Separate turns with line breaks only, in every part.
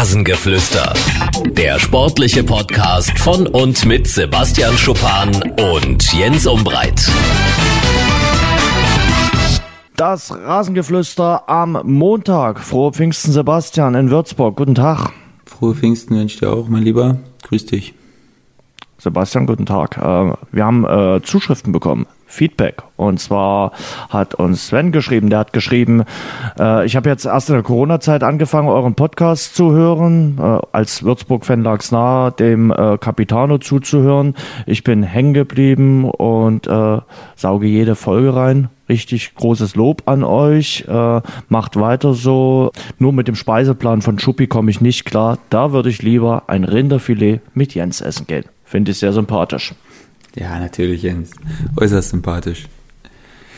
Rasengeflüster. Der sportliche Podcast von und mit Sebastian Schuppan und Jens Umbreit.
Das Rasengeflüster am Montag. Frohe Pfingsten, Sebastian in Würzburg. Guten Tag.
Frohe Pfingsten wünsche ich dir auch, mein Lieber. Grüß dich.
Sebastian, guten Tag. Äh, wir haben äh, Zuschriften bekommen. Feedback. Und zwar hat uns Sven geschrieben, der hat geschrieben, äh, ich habe jetzt erst in der Corona-Zeit angefangen, euren Podcast zu hören, äh, als Würzburg-Fan lag es nahe, dem äh, Capitano zuzuhören. Ich bin hängen geblieben und äh, sauge jede Folge rein. Richtig großes Lob an euch. Äh, macht weiter so. Nur mit dem Speiseplan von Schuppi komme ich nicht klar. Da würde ich lieber ein Rinderfilet mit Jens essen gehen. Finde ich sehr sympathisch.
Ja, natürlich, Jens. Äußerst sympathisch.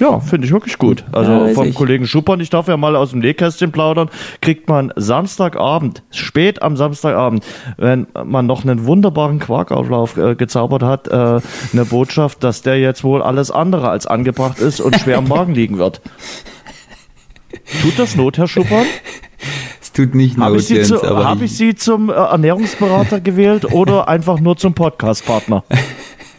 Ja, finde ich wirklich gut. Also
Ja,
vom
ich.
Kollegen Schuppern, ich darf ja mal aus dem Nähkästchen plaudern, kriegt man Samstagabend, spät am Samstagabend, wenn man noch einen wunderbaren Quarkauflauf äh, gezaubert hat, äh, eine Botschaft, dass der jetzt wohl alles andere als angebracht ist und schwer im Magen liegen wird. Tut das Not, Herr Schuppern?
Es tut nicht
Habe
Not,
ich, Sie
Jens,
zu, hab ich Sie zum äh, Ernährungsberater gewählt oder einfach nur zum Podcastpartner?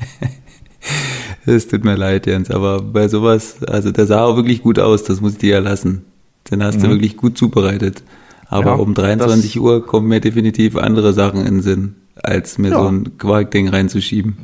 es tut mir leid, Jens, aber bei sowas, also der sah auch wirklich gut aus, das muss ich dir ja lassen. Den hast du wirklich gut zubereitet. Aber
Mhm. Ja,
um 23 Uhr kommen mir definitiv andere Sachen in den Sinn, als mir
Ja.
so ein Quarkding reinzuschieben.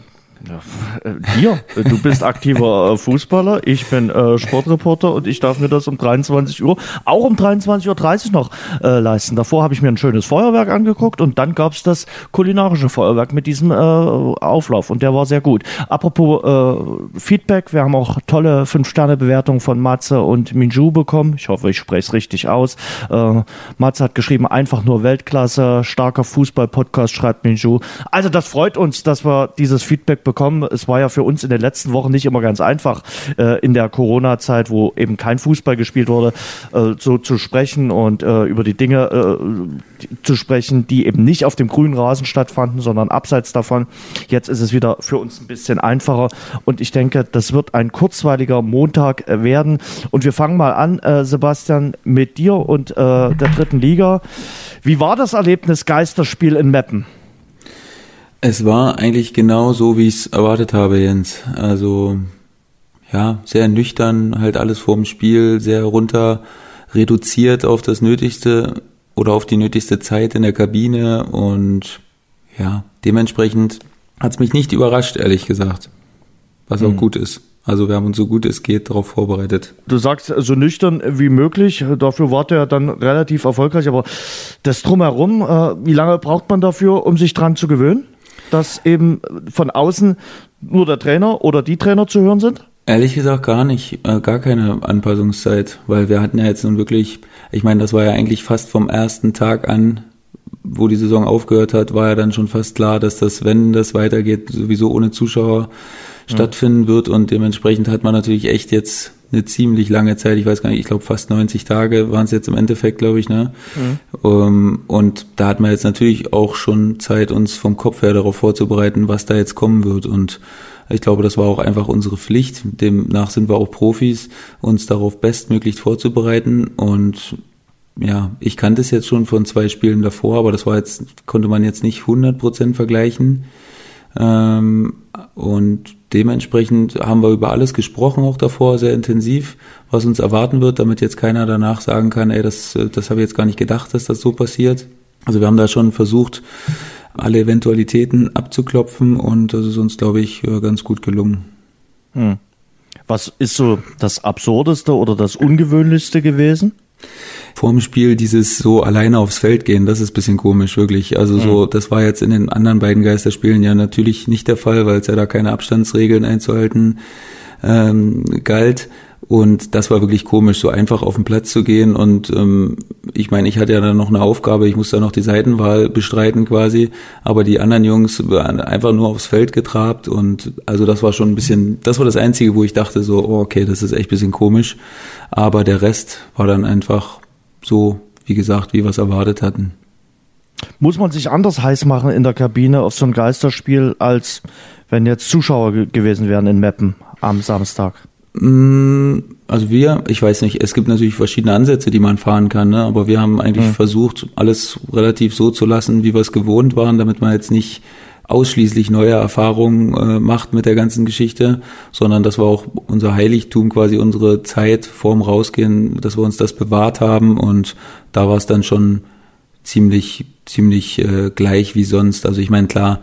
Äh, Dir, du bist aktiver äh, Fußballer, ich bin äh, Sportreporter und ich darf mir das um 23 Uhr, auch um 23.30 Uhr noch äh, leisten. Davor habe ich mir ein schönes Feuerwerk angeguckt und dann gab es das kulinarische Feuerwerk mit diesem äh, Auflauf und der war sehr gut. Apropos äh, Feedback, wir haben auch tolle 5-Sterne-Bewertungen von Matze und Minju bekommen. Ich hoffe, ich spreche es richtig aus. Äh, Matze hat geschrieben, einfach nur Weltklasse, starker Fußball-Podcast, schreibt Minju. Also das freut uns, dass wir dieses Feedback bekommen. Es war ja für uns in den letzten Wochen nicht immer ganz einfach, äh, in der Corona-Zeit, wo eben kein Fußball gespielt wurde, äh, so zu sprechen und äh, über die Dinge äh, die- zu sprechen, die eben nicht auf dem grünen Rasen stattfanden, sondern abseits davon. Jetzt ist es wieder für uns ein bisschen einfacher und ich denke, das wird ein kurzweiliger Montag äh, werden. Und wir fangen mal an, äh, Sebastian, mit dir und der dritten Liga. Wie war das Erlebnis Geisterspiel in Meppen?
Es war eigentlich genau so, wie ich es erwartet habe, Jens. Also ja, sehr nüchtern, halt alles vorm Spiel, sehr runter reduziert auf das Nötigste oder auf die nötigste Zeit in der Kabine und ja, dementsprechend hat es mich nicht überrascht, ehrlich gesagt. Was auch gut ist. Also wir haben uns so gut es geht darauf vorbereitet.
Du sagst so nüchtern wie möglich, dafür war der dann relativ erfolgreich, aber das drumherum, äh, wie lange braucht man dafür, um sich dran zu gewöhnen, dass eben von außen nur der Trainer oder die Trainer zu hören sind?
Ehrlich gesagt gar nicht, äh, gar keine Anpassungszeit, weil wir hatten ja jetzt nun wirklich, ich meine, das war ja eigentlich fast vom ersten Tag an, wo die Saison aufgehört hat, war ja dann schon fast klar, dass das, wenn das weitergeht, sowieso ohne Zuschauer stattfinden wird und dementsprechend hat man natürlich echt jetzt eine ziemlich lange Zeit, ich weiß gar nicht, ich glaube fast 90 Tage waren es jetzt im Endeffekt, glaube ich, ne? Ähm, und da hat man jetzt natürlich auch schon Zeit, uns vom Kopf her darauf vorzubereiten, was da jetzt kommen wird und ich glaube, das war auch einfach unsere Pflicht. Demnach sind wir auch Profis, uns darauf bestmöglich vorzubereiten. Und ja, ich kannte es jetzt schon von zwei Spielen davor, aber das war jetzt, konnte man jetzt nicht 100% vergleichen. Ähm, und dementsprechend haben wir über alles gesprochen, auch davor, sehr intensiv, was uns erwarten wird, damit jetzt keiner danach sagen kann, ey, das, das habe ich jetzt gar nicht gedacht, dass das so passiert. Also wir haben da schon versucht, alle Eventualitäten abzuklopfen und das ist uns, glaube ich, äh, ganz gut gelungen.
Was ist so das Absurdeste oder das Ungewöhnlichste gewesen?
Vorm Spiel dieses so alleine aufs Feld gehen, das ist bisschen komisch, wirklich. Also so, das war jetzt in den anderen beiden Geisterspielen ja natürlich nicht der Fall, weil es ja da keine Abstandsregeln einzuhalten ähm, galt. Und das war wirklich komisch, so einfach auf den Platz zu gehen. Und ähm, ich meine, ich hatte ja dann noch eine Aufgabe, ich musste ja noch die Seitenwahl bestreiten quasi. Aber die anderen Jungs waren einfach nur aufs Feld getrabt. Und also das war schon ein bisschen, das war das Einzige, wo ich dachte so, oh, okay, das ist echt ein bisschen komisch. Aber der Rest war dann einfach so, wie gesagt, wie wir es erwartet hatten.
Muss man sich anders heiß machen in der Kabine auf so ein Geisterspiel, als wenn jetzt Zuschauer ge gewesen wären in Meppen am Samstag?
Mm, also wir, ich weiß nicht, es gibt natürlich verschiedene Ansätze, die man fahren kann, ne? aber wir haben eigentlich mhm. versucht, alles relativ so zu lassen, wie wir es gewohnt waren, damit man jetzt nicht ausschließlich neue Erfahrungen äh, macht mit der ganzen Geschichte, sondern das war auch unser Heiligtum, quasi unsere Zeit vorm Rausgehen, dass wir uns das bewahrt haben und da war es dann schon ziemlich, ziemlich äh, gleich wie sonst. Also ich meine, klar,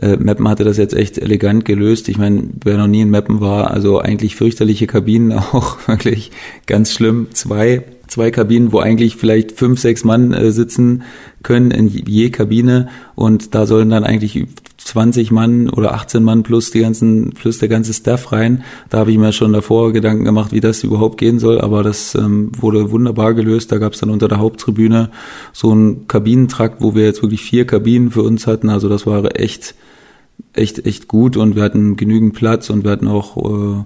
äh, Mappen hatte das jetzt echt elegant gelöst. Ich meine, wer noch nie in Mappen war, also eigentlich fürchterliche Kabinen, auch wirklich ganz schlimm. Zwei, zwei Kabinen, wo eigentlich vielleicht fünf, sechs Mann äh, sitzen können in je Kabine und da sollen dann eigentlich 20 Mann oder 18 Mann plus die ganzen, plus der ganze Staff rein. Da habe ich mir schon davor Gedanken gemacht, wie das überhaupt gehen soll, aber das ähm, wurde wunderbar gelöst. Da gab es dann unter der Haupttribüne so einen Kabinentrakt, wo wir jetzt wirklich vier Kabinen für uns hatten. Also das war echt, echt, echt gut und wir hatten genügend Platz und wir hatten auch äh,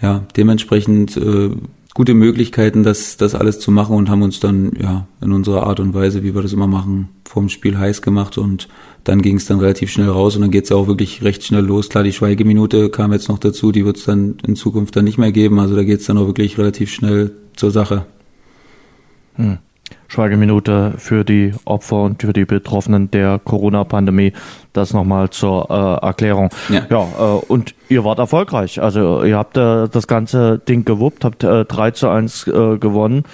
ja dementsprechend äh, gute Möglichkeiten, das, das alles zu machen und haben uns dann ja in unserer Art und Weise, wie wir das immer machen, vorm Spiel heiß gemacht und dann ging es dann relativ schnell raus und dann geht es auch wirklich recht schnell los. Klar, die Schweigeminute kam jetzt noch dazu, die wird es dann in Zukunft dann nicht mehr geben. Also da geht es dann auch wirklich relativ schnell zur Sache.
Hm. Schweigeminute für die Opfer und für die Betroffenen der Corona-Pandemie. Das nochmal zur äh, Erklärung. Ja, ja äh, und ihr wart erfolgreich. Also ihr habt äh, das ganze Ding gewuppt, habt äh, 3 zu 1 äh, gewonnen.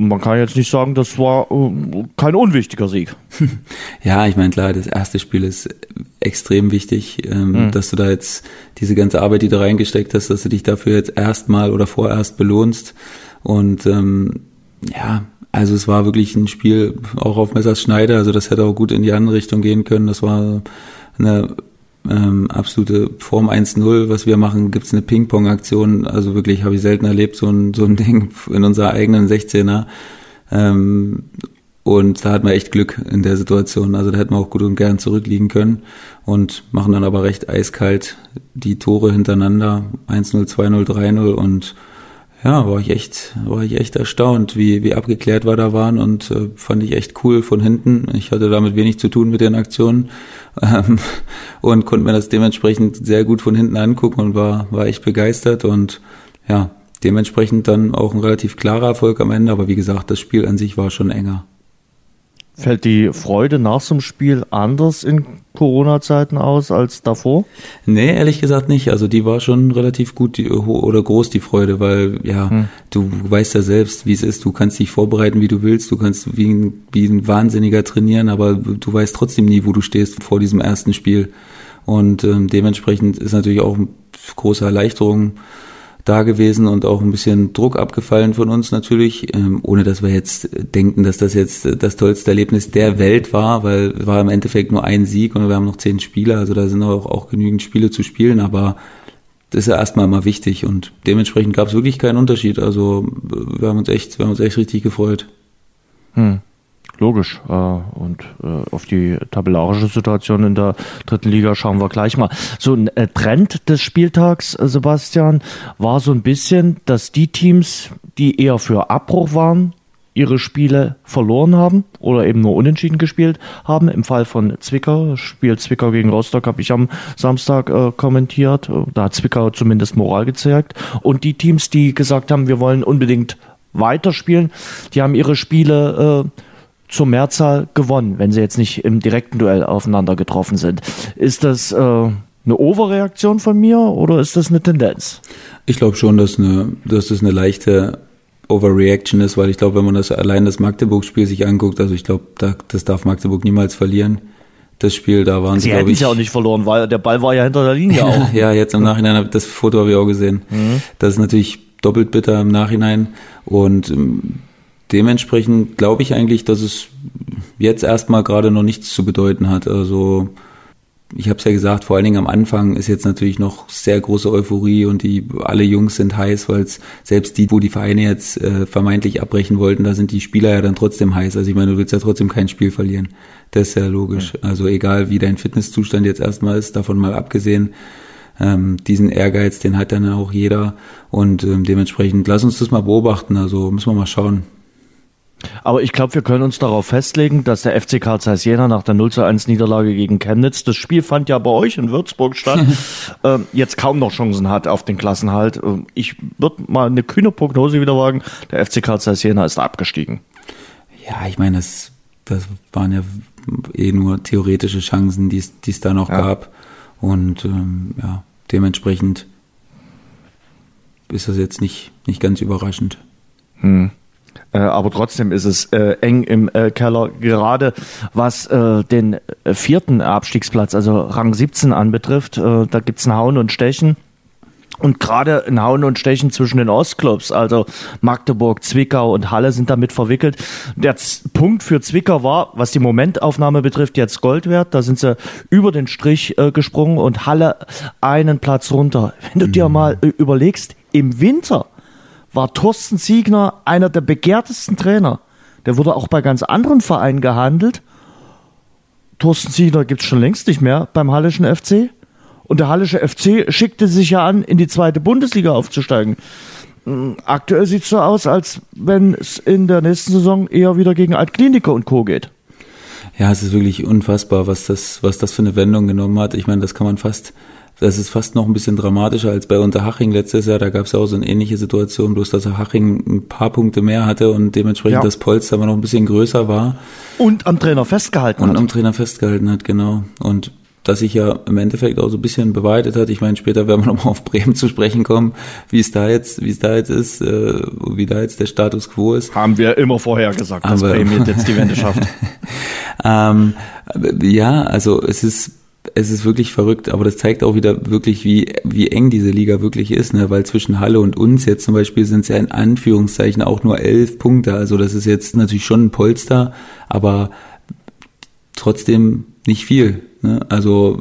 Und man kann jetzt nicht sagen, das war äh, kein unwichtiger Sieg.
Ja, ich meine, klar, das erste Spiel ist extrem wichtig, ähm, mhm. dass du da jetzt diese ganze Arbeit, die du reingesteckt hast, dass du dich dafür jetzt erstmal oder vorerst belohnst. Und ähm, ja, also es war wirklich ein Spiel auch auf Messers Schneider, also das hätte auch gut in die andere Richtung gehen können. Das war eine ähm, absolute Form 1-0, was wir machen, gibt's eine Ping-Pong-Aktion. Also wirklich habe ich selten erlebt, so ein, so ein Ding in unserer eigenen 16er. Ähm, und da hat man echt Glück in der Situation. Also da hätten wir auch gut und gern zurückliegen können und machen dann aber recht eiskalt die Tore hintereinander. 1-0, 2-0, 3-0 und ja, war ich echt, war ich echt erstaunt, wie, wie abgeklärt wir da waren und äh, fand ich echt cool von hinten. Ich hatte damit wenig zu tun mit den Aktionen ähm, und konnte mir das dementsprechend sehr gut von hinten angucken und war, war echt begeistert und ja, dementsprechend dann auch ein relativ klarer Erfolg am Ende, aber wie gesagt, das Spiel an sich war schon enger.
Fällt die Freude nach so einem Spiel anders in Corona-Zeiten aus als davor?
Nee, ehrlich gesagt nicht. Also die war schon relativ gut die, oder groß, die Freude, weil ja, hm. du weißt ja selbst, wie es ist. Du kannst dich vorbereiten, wie du willst. Du kannst wie ein, wie ein Wahnsinniger trainieren, aber du weißt trotzdem nie, wo du stehst vor diesem ersten Spiel. Und ähm, dementsprechend ist natürlich auch eine große Erleichterung da gewesen und auch ein bisschen Druck abgefallen von uns natürlich, ähm, ohne dass wir jetzt denken, dass das jetzt das tollste Erlebnis der Welt war, weil war im Endeffekt nur ein Sieg und wir haben noch zehn Spieler, also da sind auch, auch genügend Spiele zu spielen, aber das ist ja erstmal mal wichtig und dementsprechend gab es wirklich keinen Unterschied. Also wir haben uns echt, wir haben uns echt richtig gefreut.
Hm. Logisch. Äh, und äh, auf die tabellarische Situation in der dritten Liga schauen wir gleich mal. So ein äh, Trend des Spieltags, Sebastian, war so ein bisschen, dass die Teams, die eher für Abbruch waren, ihre Spiele verloren haben oder eben nur unentschieden gespielt haben. Im Fall von Zwickau, Spiel Zwickau gegen Rostock habe ich am Samstag äh, kommentiert. Da hat Zwickau zumindest Moral gezeigt. Und die Teams, die gesagt haben, wir wollen unbedingt weiterspielen, die haben ihre Spiele äh, zur Mehrzahl gewonnen, wenn sie jetzt nicht im direkten Duell aufeinander getroffen sind. Ist das äh, eine Overreaktion von mir oder ist das eine Tendenz?
Ich glaube schon, dass, eine, dass das eine leichte Overreaction ist, weil ich glaube, wenn man das allein das Magdeburg-Spiel sich anguckt, also ich glaube, da, das darf Magdeburg niemals verlieren. Das Spiel, da waren
sie, sie glaube ich. ja auch nicht verloren, weil der Ball war ja hinter der Linie auch.
ja, jetzt im Nachhinein, das Foto habe ich auch gesehen. Mhm. Das ist natürlich doppelt bitter im Nachhinein und ähm, dementsprechend glaube ich eigentlich, dass es jetzt erstmal gerade noch nichts zu bedeuten hat. Also ich habe es ja gesagt, vor allen Dingen am Anfang ist jetzt natürlich noch sehr große Euphorie und die alle Jungs sind heiß, weil selbst die, wo die Vereine jetzt äh, vermeintlich abbrechen wollten, da sind die Spieler ja dann trotzdem heiß. Also ich meine, du willst ja trotzdem kein Spiel verlieren. Das ist ja logisch. Ja. Also egal wie dein Fitnesszustand jetzt erstmal ist, davon mal abgesehen, ähm, diesen Ehrgeiz, den hat dann auch jeder und ähm, dementsprechend lass uns das mal beobachten. Also müssen wir mal schauen.
Aber ich glaube, wir können uns darauf festlegen, dass der FC Karl Zeiss Jena nach der 0 zu 1 Niederlage gegen Chemnitz, das Spiel fand ja bei euch in Würzburg statt, äh, jetzt kaum noch Chancen hat auf den Klassenhalt. Ähm, ich würde mal eine kühne Prognose wieder wagen, der FC Karl Zeiss Jena ist abgestiegen.
Ja, ich meine, das, das waren ja eh nur theoretische Chancen, die es da noch ja. gab. Und ähm, ja, dementsprechend ist das jetzt nicht, nicht ganz überraschend.
Hm. Äh, aber trotzdem ist es äh, eng im äh, Keller, gerade was den vierten Abstiegsplatz, also Rang 17 anbetrifft. Da gibt's ein Hauen und Stechen. Und gerade ein Hauen und Stechen zwischen den Ostclubs, also Magdeburg, Zwickau und Halle sind damit verwickelt. Der Z Punkt für Zwickau war, was die Momentaufnahme betrifft, jetzt Gold wert. Da sind sie über den Strich äh, gesprungen und Halle einen Platz runter. Wenn du mhm. dir mal äh, überlegst, im Winter war Thorsten Siegner einer der begehrtesten Trainer. Der wurde auch bei ganz anderen Vereinen gehandelt. Thorsten Siegner gibt es schon längst nicht mehr beim Hallischen FC. Und der Hallische FC schickte sich ja an, in die zweite Bundesliga aufzusteigen. Hm, aktuell sieht es so aus, als wenn es in der nächsten Saison eher wieder gegen Altkliniker und Co. geht.
Ja, es ist wirklich unfassbar, was das, was das für eine Wendung genommen hat. Ich meine, das kann man fast das ist fast noch ein bisschen dramatischer als bei Unterhaching letztes Jahr. Da gab es ja auch so eine ähnliche Situation, bloß dass Haching ein paar Punkte mehr hatte und dementsprechend ja. das Polster aber noch ein bisschen größer war.
Und am Trainer festgehalten
und hat. Und am Trainer festgehalten hat, genau. Und das sich ja im Endeffekt auch so ein bisschen beweitet hat. Ich meine, später werden wir nochmal auf Bremen zu sprechen kommen, wie es da jetzt, wie es da jetzt ist, äh, wie da jetzt der Status quo ist.
Haben wir immer vorher gesagt, dass Bremen jetzt die Wende schafft.
ähm, ja, also es ist es ist wirklich verrückt, aber das zeigt auch wieder wirklich, wie, wie eng diese Liga wirklich ist, ne? weil zwischen Halle und uns jetzt zum Beispiel sind es ja in Anführungszeichen auch nur elf Punkte. Also das ist jetzt natürlich schon ein Polster, aber trotzdem nicht viel. Ne? Also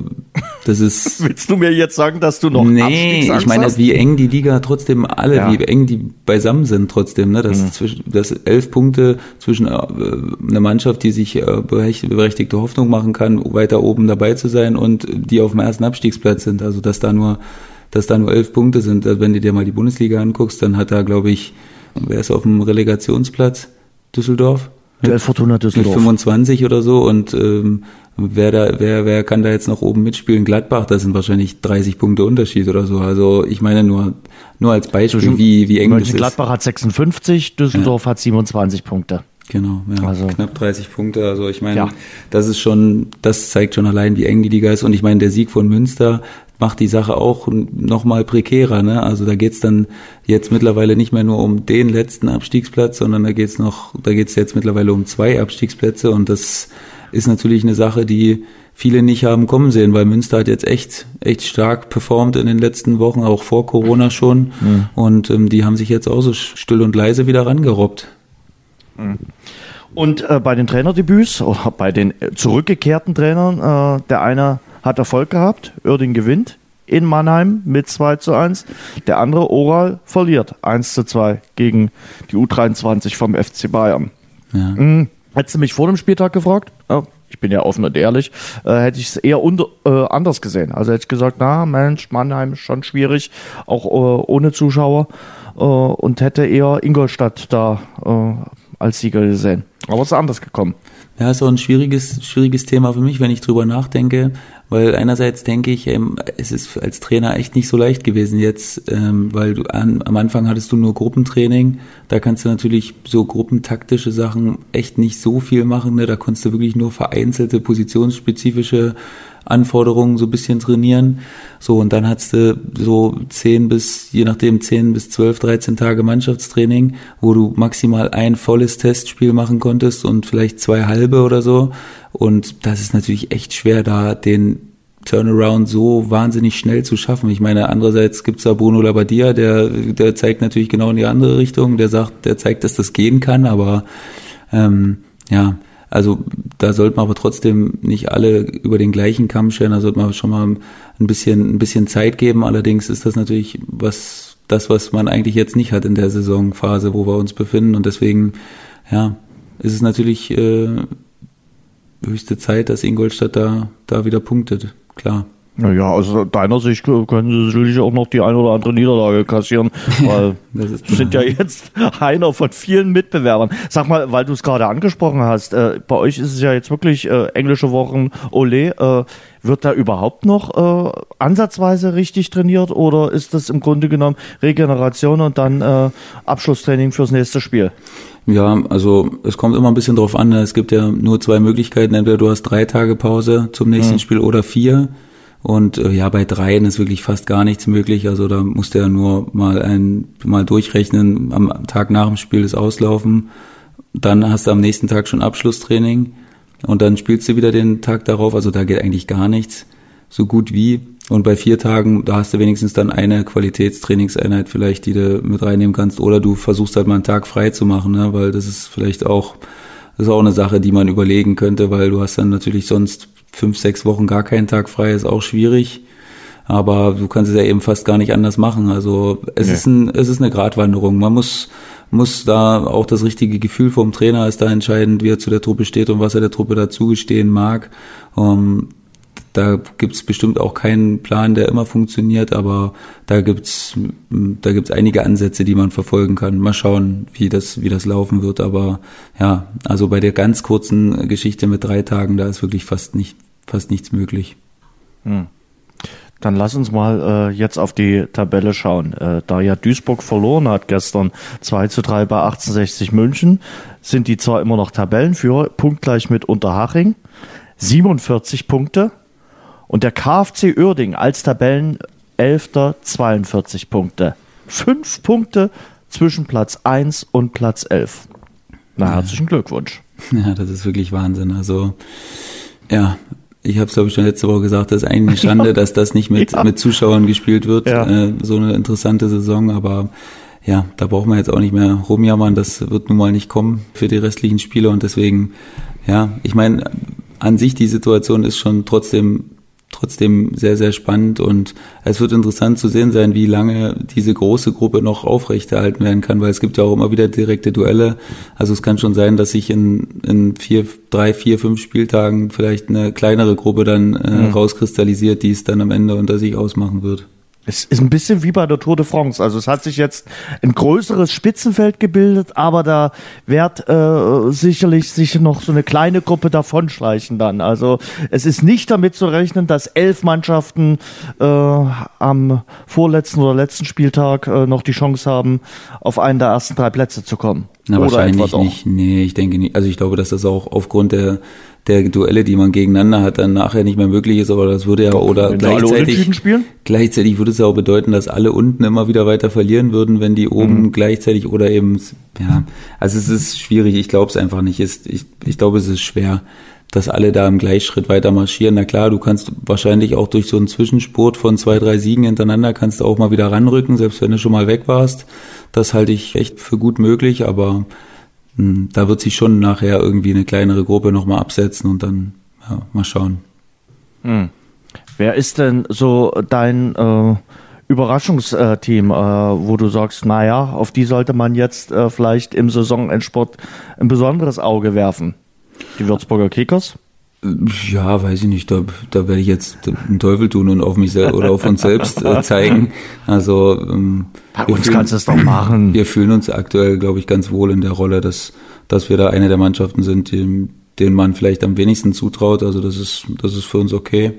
das ist.
Willst du mir jetzt sagen, dass du noch
Nee, ich meine, hast? wie eng die Liga trotzdem alle, ja. wie eng die beisammen sind trotzdem. Ne? Das, mhm. zwischen, das elf Punkte zwischen äh, einer Mannschaft, die sich äh, berechtigte Hoffnung machen kann, weiter oben dabei zu sein und die auf dem ersten Abstiegsplatz sind. Also dass da nur, dass da nur elf Punkte sind. Also, wenn du dir mal die Bundesliga anguckst, dann hat da, glaube ich, wer ist auf dem Relegationsplatz? Düsseldorf?
Mit, Fortuna Düsseldorf.
Mit 25 oder so und ähm, wer da, wer, wer kann da jetzt noch oben mitspielen? Gladbach, das sind wahrscheinlich 30 Punkte Unterschied oder so. Also ich meine nur, nur als Beispiel, wie, wie eng das ist.
Gladbach hat 56, Düsseldorf ja. hat 27 Punkte.
Genau, ja, also, knapp 30 Punkte. Also ich meine, ja. das ist schon, das zeigt schon allein, wie eng die Liga ist. Und ich meine, der Sieg von Münster macht die Sache auch nochmal prekärer. Ne? Also da geht's dann jetzt mittlerweile nicht mehr nur um den letzten Abstiegsplatz, sondern da geht's noch, da geht's jetzt mittlerweile um zwei Abstiegsplätze und das ist natürlich eine Sache, die viele nicht haben kommen sehen, weil Münster hat jetzt echt, echt stark performt in den letzten Wochen, auch vor Corona schon. Mhm. Und ähm, die haben sich jetzt auch so still und leise wieder rangerobbt.
Mhm. Und äh, bei den Trainerdebüts oder bei den äh, zurückgekehrten Trainern, äh, der eine hat Erfolg gehabt, Oerding gewinnt in Mannheim mit 2 zu 1. Der andere, Oral, verliert 1 zu 2 gegen die U23 vom FC Bayern. Ja. Mhm. Hättest du mich vor dem Spieltag gefragt, ja, ich bin ja offen und ehrlich, äh, hätte ich es eher unter, äh, anders gesehen. Also hätte ich gesagt, na Mensch, Mannheim ist schon schwierig, auch äh, ohne Zuschauer äh, und hätte eher Ingolstadt da äh, als Sieger gesehen. Aber es ist anders gekommen.
Ja, ist auch ein schwieriges, schwieriges Thema für mich, wenn ich drüber nachdenke, weil einerseits denke ich, ähm, es ist als Trainer echt nicht so leicht gewesen jetzt, ähm, weil du an, am Anfang hattest du nur Gruppentraining, da kannst du natürlich so gruppentaktische Sachen echt nicht so viel machen, ne? da konntest du wirklich nur vereinzelte positionsspezifische Anforderungen so ein bisschen trainieren. So, und dann hattest du so zehn bis, je nachdem, zehn bis zwölf, dreizehn Tage Mannschaftstraining, wo du maximal ein volles Testspiel machen konntest und vielleicht zwei halbe oder so. Und das ist natürlich echt schwer, da den Turnaround so wahnsinnig schnell zu schaffen. Ich meine, andererseits gibt's da Bruno Labbadia, der, der zeigt natürlich genau in die andere Richtung, der sagt, der zeigt, dass das gehen kann, aber ähm, ja, also da sollte man aber trotzdem nicht alle über den gleichen Kamm scheren, da sollte man schon mal ein bisschen, ein bisschen Zeit geben. Allerdings ist das natürlich was, das, was man eigentlich jetzt nicht hat in der Saisonphase, wo wir uns befinden. Und deswegen, ja, ist es natürlich äh, höchste Zeit, dass Ingolstadt da, da wieder punktet, klar.
Naja, aus deiner Sicht können sie sicherlich auch noch die eine oder andere Niederlage kassieren, weil du sind ja jetzt einer von vielen Mitbewerbern. Sag mal, weil du es gerade angesprochen hast, äh, bei euch ist es ja jetzt wirklich äh, englische Wochen Ole. Äh, wird da überhaupt noch äh, ansatzweise richtig trainiert oder ist das im Grunde genommen Regeneration und dann äh, Abschlusstraining fürs nächste Spiel?
Ja, also es kommt immer ein bisschen drauf an. Es gibt ja nur zwei Möglichkeiten. Entweder du hast drei Tage Pause zum nächsten mhm. Spiel oder vier. Und äh, ja, bei dreien ist wirklich fast gar nichts möglich. Also da musst du ja nur mal ein mal durchrechnen, am Tag nach dem Spiel das auslaufen. Dann hast du am nächsten Tag schon Abschlusstraining und dann spielst du wieder den Tag darauf. Also da geht eigentlich gar nichts, so gut wie. Und bei vier Tagen, da hast du wenigstens dann eine Qualitätstrainingseinheit vielleicht, die du mit reinnehmen kannst. Oder du versuchst halt mal einen Tag frei zu machen, ne? weil das ist vielleicht auch, das ist auch eine Sache, die man überlegen könnte, weil du hast dann natürlich sonst fünf, sechs Wochen gar keinen Tag frei, ist auch schwierig. Aber du kannst es ja eben fast gar nicht anders machen. Also es nee. ist ein, es ist eine Gratwanderung. Man muss, muss da auch das richtige Gefühl vom Trainer ist da entscheidend, wie er zu der Truppe steht und was er der Truppe dazugestehen mag. Um, ähm, da gibt's bestimmt auch keinen Plan, der immer funktioniert, aber da gibt's da gibt's einige Ansätze, die man verfolgen kann. Mal schauen, wie das, wie das laufen wird. Aber ja, also bei der ganz kurzen Geschichte mit drei Tagen, da ist wirklich fast nicht, fast nichts möglich. Hm.
Dann lass uns mal äh, jetzt auf die Tabelle schauen. Äh, da ja Duisburg verloren hat gestern 2 zu 3 bei 1860 München, sind die zwar immer noch Tabellenführer, punktgleich mit Unterhaching, 47 Punkte. Und der KfC Uerding als Tabellenelfter 42 Punkte. Fünf Punkte zwischen Platz 1 und Platz 11. Na, herzlichen Glückwunsch.
Ja, das ist wirklich Wahnsinn. Also, ja, ich habe es glaube ich schon letzte Woche gesagt, das ist eigentlich eine Schande, dass das nicht mit, ja. mit Zuschauern gespielt wird. Ja. Äh, so eine interessante Saison, aber ja, da braucht man jetzt auch nicht mehr rumjammern. Das wird nun mal nicht kommen für die restlichen Spiele und deswegen, ja, ich meine, an sich die Situation ist schon trotzdem trotzdem sehr, sehr spannend und es wird interessant zu sehen sein, wie lange diese große Gruppe noch aufrechterhalten werden kann, weil es gibt ja auch immer wieder direkte Duelle. Also es kann schon sein, dass sich in, in vier, drei, vier, fünf Spieltagen vielleicht eine kleinere Gruppe dann äh, mhm. rauskristallisiert, die es dann am Ende unter sich ausmachen wird.
Es ist ein bisschen wie bei der Tour de France. Also es hat sich jetzt ein größeres Spitzenfeld gebildet, aber da wird äh, sicherlich sich noch so eine kleine Gruppe davonschleichen dann. Also es ist nicht damit zu rechnen, dass elf Mannschaften äh, am vorletzten oder letzten Spieltag äh, noch die Chance haben, auf einen der ersten drei Plätze zu kommen.
Na, wahrscheinlich nicht. Nee, ich denke nicht. Also ich glaube, dass das auch aufgrund der der Duelle, die man gegeneinander hat, dann nachher nicht mehr möglich ist, aber das würde ja Doch, oder gleichzeitig, gleichzeitig würde es ja auch bedeuten, dass alle unten immer wieder weiter verlieren würden, wenn die oben mhm. gleichzeitig oder eben, ja, also es ist schwierig, ich glaube es einfach nicht, ich, ich glaube es ist schwer, dass alle da im Gleichschritt weiter marschieren. Na klar, du kannst wahrscheinlich auch durch so einen Zwischensport von zwei, drei Siegen hintereinander kannst du auch mal wieder ranrücken, selbst wenn du schon mal weg warst. Das halte ich echt für gut möglich, aber da wird sich schon nachher irgendwie eine kleinere Gruppe nochmal absetzen und dann ja, mal schauen.
Hm. Wer ist denn so dein äh, Überraschungsteam, äh, wo du sagst, naja, auf die sollte man jetzt äh, vielleicht im Saisonendsport ein besonderes Auge werfen? Die Würzburger Kickers?
Ja, weiß ich nicht. Da, da werde ich jetzt den Teufel tun und auf mich selbst oder auf uns selbst äh, zeigen. Also ähm,
bei uns fühlen, kannst du es doch machen.
Wir fühlen uns aktuell, glaube ich, ganz wohl in der Rolle, dass dass wir da eine der Mannschaften sind, die, denen man vielleicht am wenigsten zutraut. Also das ist das ist für uns okay.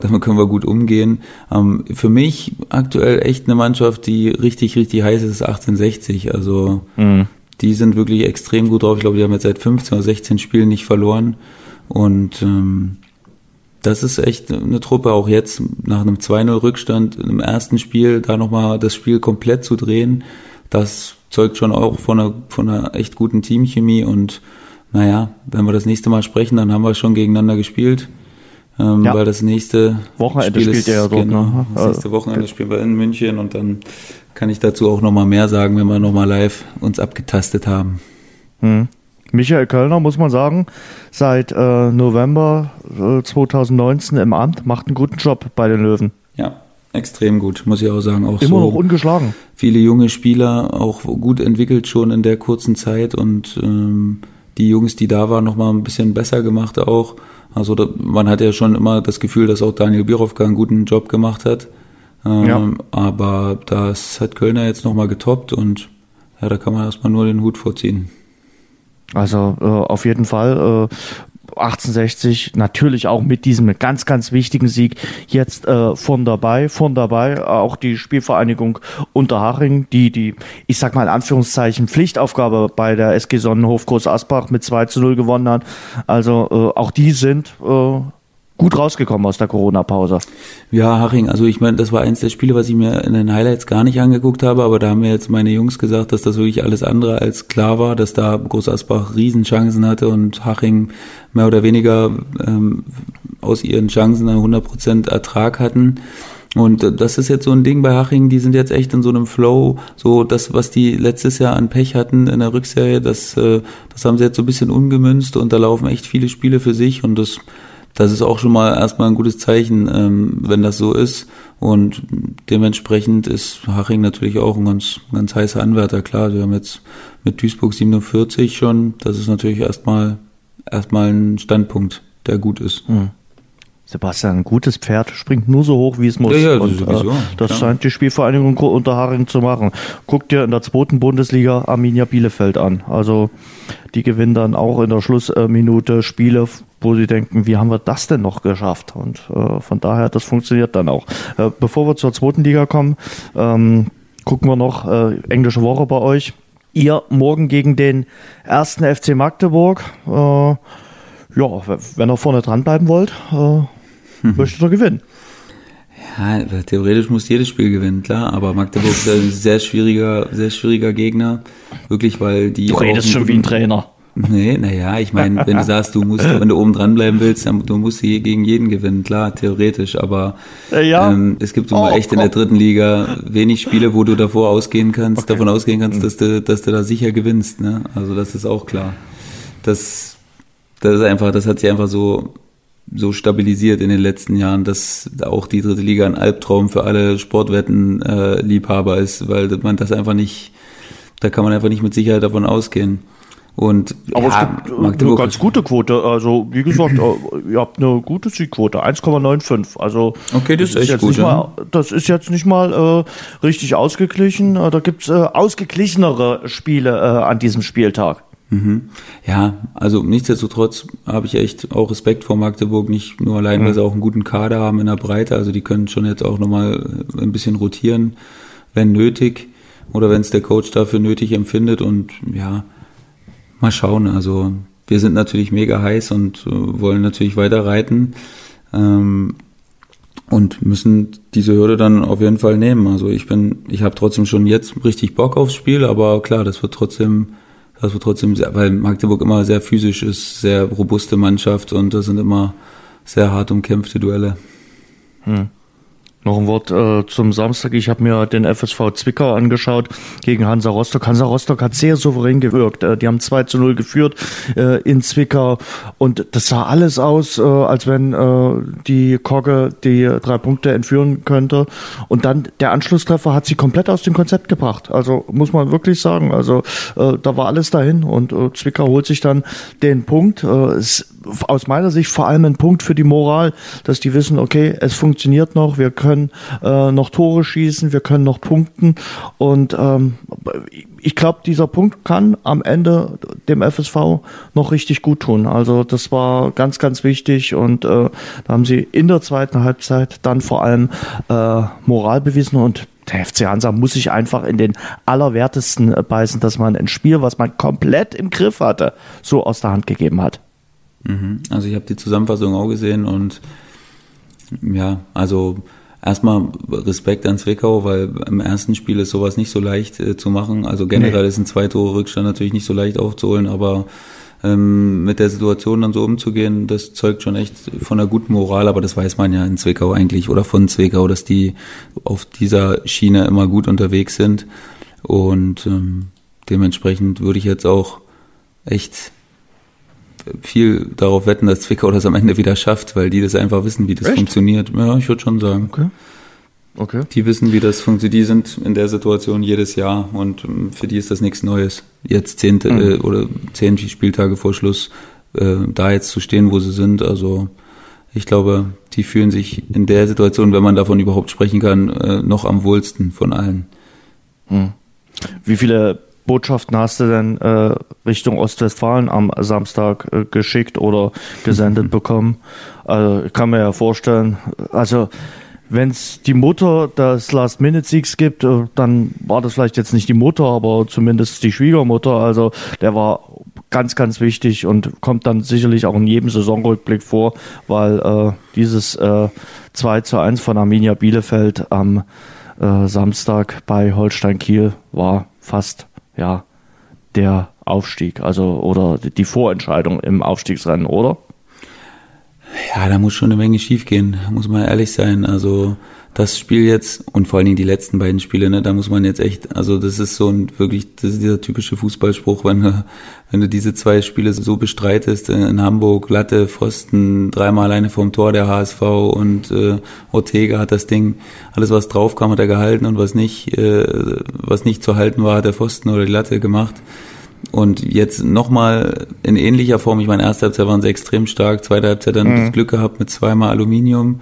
Damit können wir gut umgehen. Ähm, für mich aktuell echt eine Mannschaft, die richtig richtig heiß ist, ist 1860. Also mhm. die sind wirklich extrem gut drauf. Ich glaube, die haben jetzt seit 15 oder 16 Spielen nicht verloren. Und ähm, das ist echt eine Truppe, auch jetzt nach einem 2-0-Rückstand im ersten Spiel, da nochmal das Spiel komplett zu drehen, das zeugt schon auch von einer, von einer echt guten Teamchemie und naja, wenn wir das nächste Mal sprechen, dann haben wir schon gegeneinander gespielt. Ähm, ja. Weil das nächste
Wochenende
Spiel
spielt ist, ja
dort, genau, ne? Das nächste Wochenende spielen wir in München und dann kann ich dazu auch nochmal mehr sagen, wenn wir nochmal live uns abgetastet haben.
Hm. Michael Kölner, muss man sagen, seit äh, November äh, 2019 im Amt, macht einen guten Job bei den Löwen.
Ja, extrem gut, muss ich auch sagen. Auch
Immer so noch ungeschlagen.
Viele junge Spieler, auch gut entwickelt schon in der kurzen Zeit und ähm, die Jungs, die da waren, nochmal ein bisschen besser gemacht auch. Also da, man hat ja schon immer das Gefühl, dass auch Daniel Birovka einen guten Job gemacht hat. Ähm, ja. Aber das hat Kölner jetzt nochmal getoppt und ja, da kann man erstmal nur den Hut vorziehen.
Also äh, auf jeden Fall. Äh, 1860 natürlich auch mit diesem ganz, ganz wichtigen Sieg jetzt äh, von dabei, von dabei auch die Spielvereinigung Unterhaching, die die, ich sag mal in Anführungszeichen, Pflichtaufgabe bei der SG Sonnenhof Groß Asbach mit 2 zu 0 gewonnen hat. Also äh, auch die sind äh, gut rausgekommen aus der Corona-Pause.
Ja, Haching, also ich meine, das war eins der Spiele, was ich mir in den Highlights gar nicht angeguckt habe, aber da haben mir jetzt meine Jungs gesagt, dass das wirklich alles andere als klar war, dass da Groß Asbach Riesenchancen hatte und Haching mehr oder weniger ähm, aus ihren Chancen einen 100% Ertrag hatten. Und das ist jetzt so ein Ding bei Haching, die sind jetzt echt in so einem Flow, so das, was die letztes Jahr an Pech hatten in der Rückserie, das, äh, das haben sie jetzt so ein bisschen umgemünzt und da laufen echt viele Spiele für sich und das das ist auch schon mal erstmal ein gutes Zeichen, ähm, wenn das so ist. Und dementsprechend ist Haching natürlich auch ein ganz, ganz heißer Anwärter. Klar, wir haben jetzt mit Duisburg 47 schon. Das ist natürlich erstmal, erstmal ein Standpunkt, der gut ist. Mhm.
Sebastian, ein gutes Pferd springt nur so hoch, wie es muss. Ja, ja, und, sowieso, äh, das klar. scheint die Spielvereinigung Unterharing zu machen. Guck dir in der zweiten Bundesliga Arminia Bielefeld an. Also die gewinnen dann auch in der Schlussminute Spiele, wo sie denken, wie haben wir das denn noch geschafft? Und äh, von daher, das funktioniert dann auch. Äh, bevor wir zur zweiten Liga kommen, ähm, gucken wir noch äh, englische Woche bei euch. Ihr morgen gegen den ersten FC Magdeburg. Äh, ja, wenn ihr vorne dranbleiben wollt, äh, mhm. möchte er gewinnen.
Ja, theoretisch muss jedes Spiel gewinnen, klar, aber Magdeburg ist ein sehr schwieriger, sehr schwieriger Gegner. Wirklich, weil die.
Du redest schon wie ein Trainer.
Nee, naja, ich meine, wenn du sagst, du musst, wenn du oben dran bleiben willst, dann du musst hier gegen jeden gewinnen, klar, theoretisch, aber ja. ähm, es gibt immer oh, echt in der dritten Liga wenig Spiele, wo du davor ausgehen kannst, okay. davon ausgehen kannst, dass du, dass du da sicher gewinnst, ne? Also das ist auch klar. Das, das ist einfach, das hat sich einfach so so stabilisiert in den letzten Jahren, dass auch die dritte Liga ein Albtraum für alle Sportwetten-Liebhaber äh, ist, weil man das einfach nicht, da kann man einfach nicht mit Sicherheit davon ausgehen. Und
aber ja, es gibt eine ganz gute Quote. Also wie gesagt, äh, ihr habt eine gute Siegquote, 1,95. Also
okay, das, das ist, echt gut.
Mal, das ist jetzt nicht mal äh, richtig ausgeglichen. Äh, da gibt's äh, ausgeglichenere Spiele äh, an diesem Spieltag.
Mhm. Ja, also nichtsdestotrotz habe ich echt auch Respekt vor Magdeburg, nicht nur allein, weil sie auch einen guten Kader haben in der Breite, also die können schon jetzt auch nochmal ein bisschen rotieren, wenn nötig oder wenn es der Coach dafür nötig empfindet und ja, mal schauen, also wir sind natürlich mega heiß und äh, wollen natürlich weiter reiten ähm, und müssen diese Hürde dann auf jeden Fall nehmen. Also ich bin, ich habe trotzdem schon jetzt richtig Bock aufs Spiel, aber klar, das wird trotzdem das wird trotzdem sehr, weil Magdeburg immer sehr physisch ist, sehr robuste Mannschaft und das sind immer sehr hart umkämpfte Duelle.
Hm. Noch ein Wort äh, zum Samstag. Ich habe mir den FSV Zwickau angeschaut gegen Hansa Rostock. Hansa Rostock hat sehr souverän gewirkt. Äh, die haben 2 zu 0 geführt äh, in Zwickau. Und das sah alles aus, äh, als wenn äh, die Kogge die drei Punkte entführen könnte. Und dann der Anschlusstreffer hat sie komplett aus dem Konzept gebracht. Also muss man wirklich sagen. Also äh, da war alles dahin. Und äh, Zwickau holt sich dann den Punkt. Äh, es, aus meiner Sicht vor allem ein Punkt für die Moral, dass die wissen, okay, es funktioniert noch, wir können äh, noch Tore schießen, wir können noch punkten und ähm, ich glaube, dieser Punkt kann am Ende dem FSV noch richtig gut tun. Also das war ganz, ganz wichtig und äh, da haben sie in der zweiten Halbzeit dann vor allem äh, Moral bewiesen und der FC Hansa muss sich einfach in den Allerwertesten beißen, dass man ein Spiel, was man komplett im Griff hatte, so aus der Hand gegeben hat.
Mhm. Also ich habe die Zusammenfassung auch gesehen und ja, also erstmal Respekt an Zwickau, weil im ersten Spiel ist sowas nicht so leicht äh, zu machen. Also generell nee. ist ein zwei Tore Rückstand natürlich nicht so leicht aufzuholen, aber ähm, mit der Situation dann so umzugehen, das zeugt schon echt von einer guten Moral, aber das weiß man ja in Zwickau eigentlich oder von Zwickau, dass die auf dieser Schiene immer gut unterwegs sind und ähm, dementsprechend würde ich jetzt auch echt viel darauf wetten, dass Zwickau das am Ende wieder schafft, weil die das einfach wissen, wie das Echt? funktioniert. Ja, ich würde schon sagen.
Okay. Okay.
Die wissen, wie das funktioniert. Die sind in der Situation jedes Jahr und ähm, für die ist das nichts Neues. Jetzt zehn mhm. äh, oder zehn Spieltage vor Schluss äh, da jetzt zu stehen, wo sie sind. Also ich glaube, die fühlen sich in der Situation, wenn man davon überhaupt sprechen kann, äh, noch am wohlsten von allen.
Hm. Wie viele Botschaften hast du denn äh, Richtung Ostwestfalen am Samstag äh, geschickt oder gesendet bekommen? Also ich kann mir ja vorstellen, also wenn es die Mutter des Last-Minute-Siegs gibt, äh, dann war das vielleicht jetzt nicht die Mutter, aber zumindest die Schwiegermutter. Also der war ganz, ganz wichtig und kommt dann sicherlich auch in jedem Saisonrückblick vor, weil äh, dieses äh, 2 zu 1 von Arminia Bielefeld am äh, Samstag bei Holstein Kiel war fast ja der Aufstieg, also oder die Vorentscheidung im Aufstiegsrennen, oder?
Ja, da muss schon eine Menge schiefgehen, muss man ehrlich sein. Also das Spiel jetzt und vor allen Dingen die letzten beiden Spiele, ne, da muss man jetzt echt, also das ist so ein wirklich, das ist dieser typische Fußballspruch, wenn du, wenn du diese zwei Spiele so bestreitest, in Hamburg, Latte, Pfosten, dreimal alleine vorm Tor der HSV und äh, Ortega hat das Ding, alles was drauf kam, hat er gehalten und was nicht, äh, was nicht zu halten war, hat der Pfosten oder die Latte gemacht. Und jetzt nochmal in ähnlicher Form, ich meine, erste Halbzeit waren sie extrem stark, zweite Halbzeit dann mhm. das Glück gehabt mit zweimal Aluminium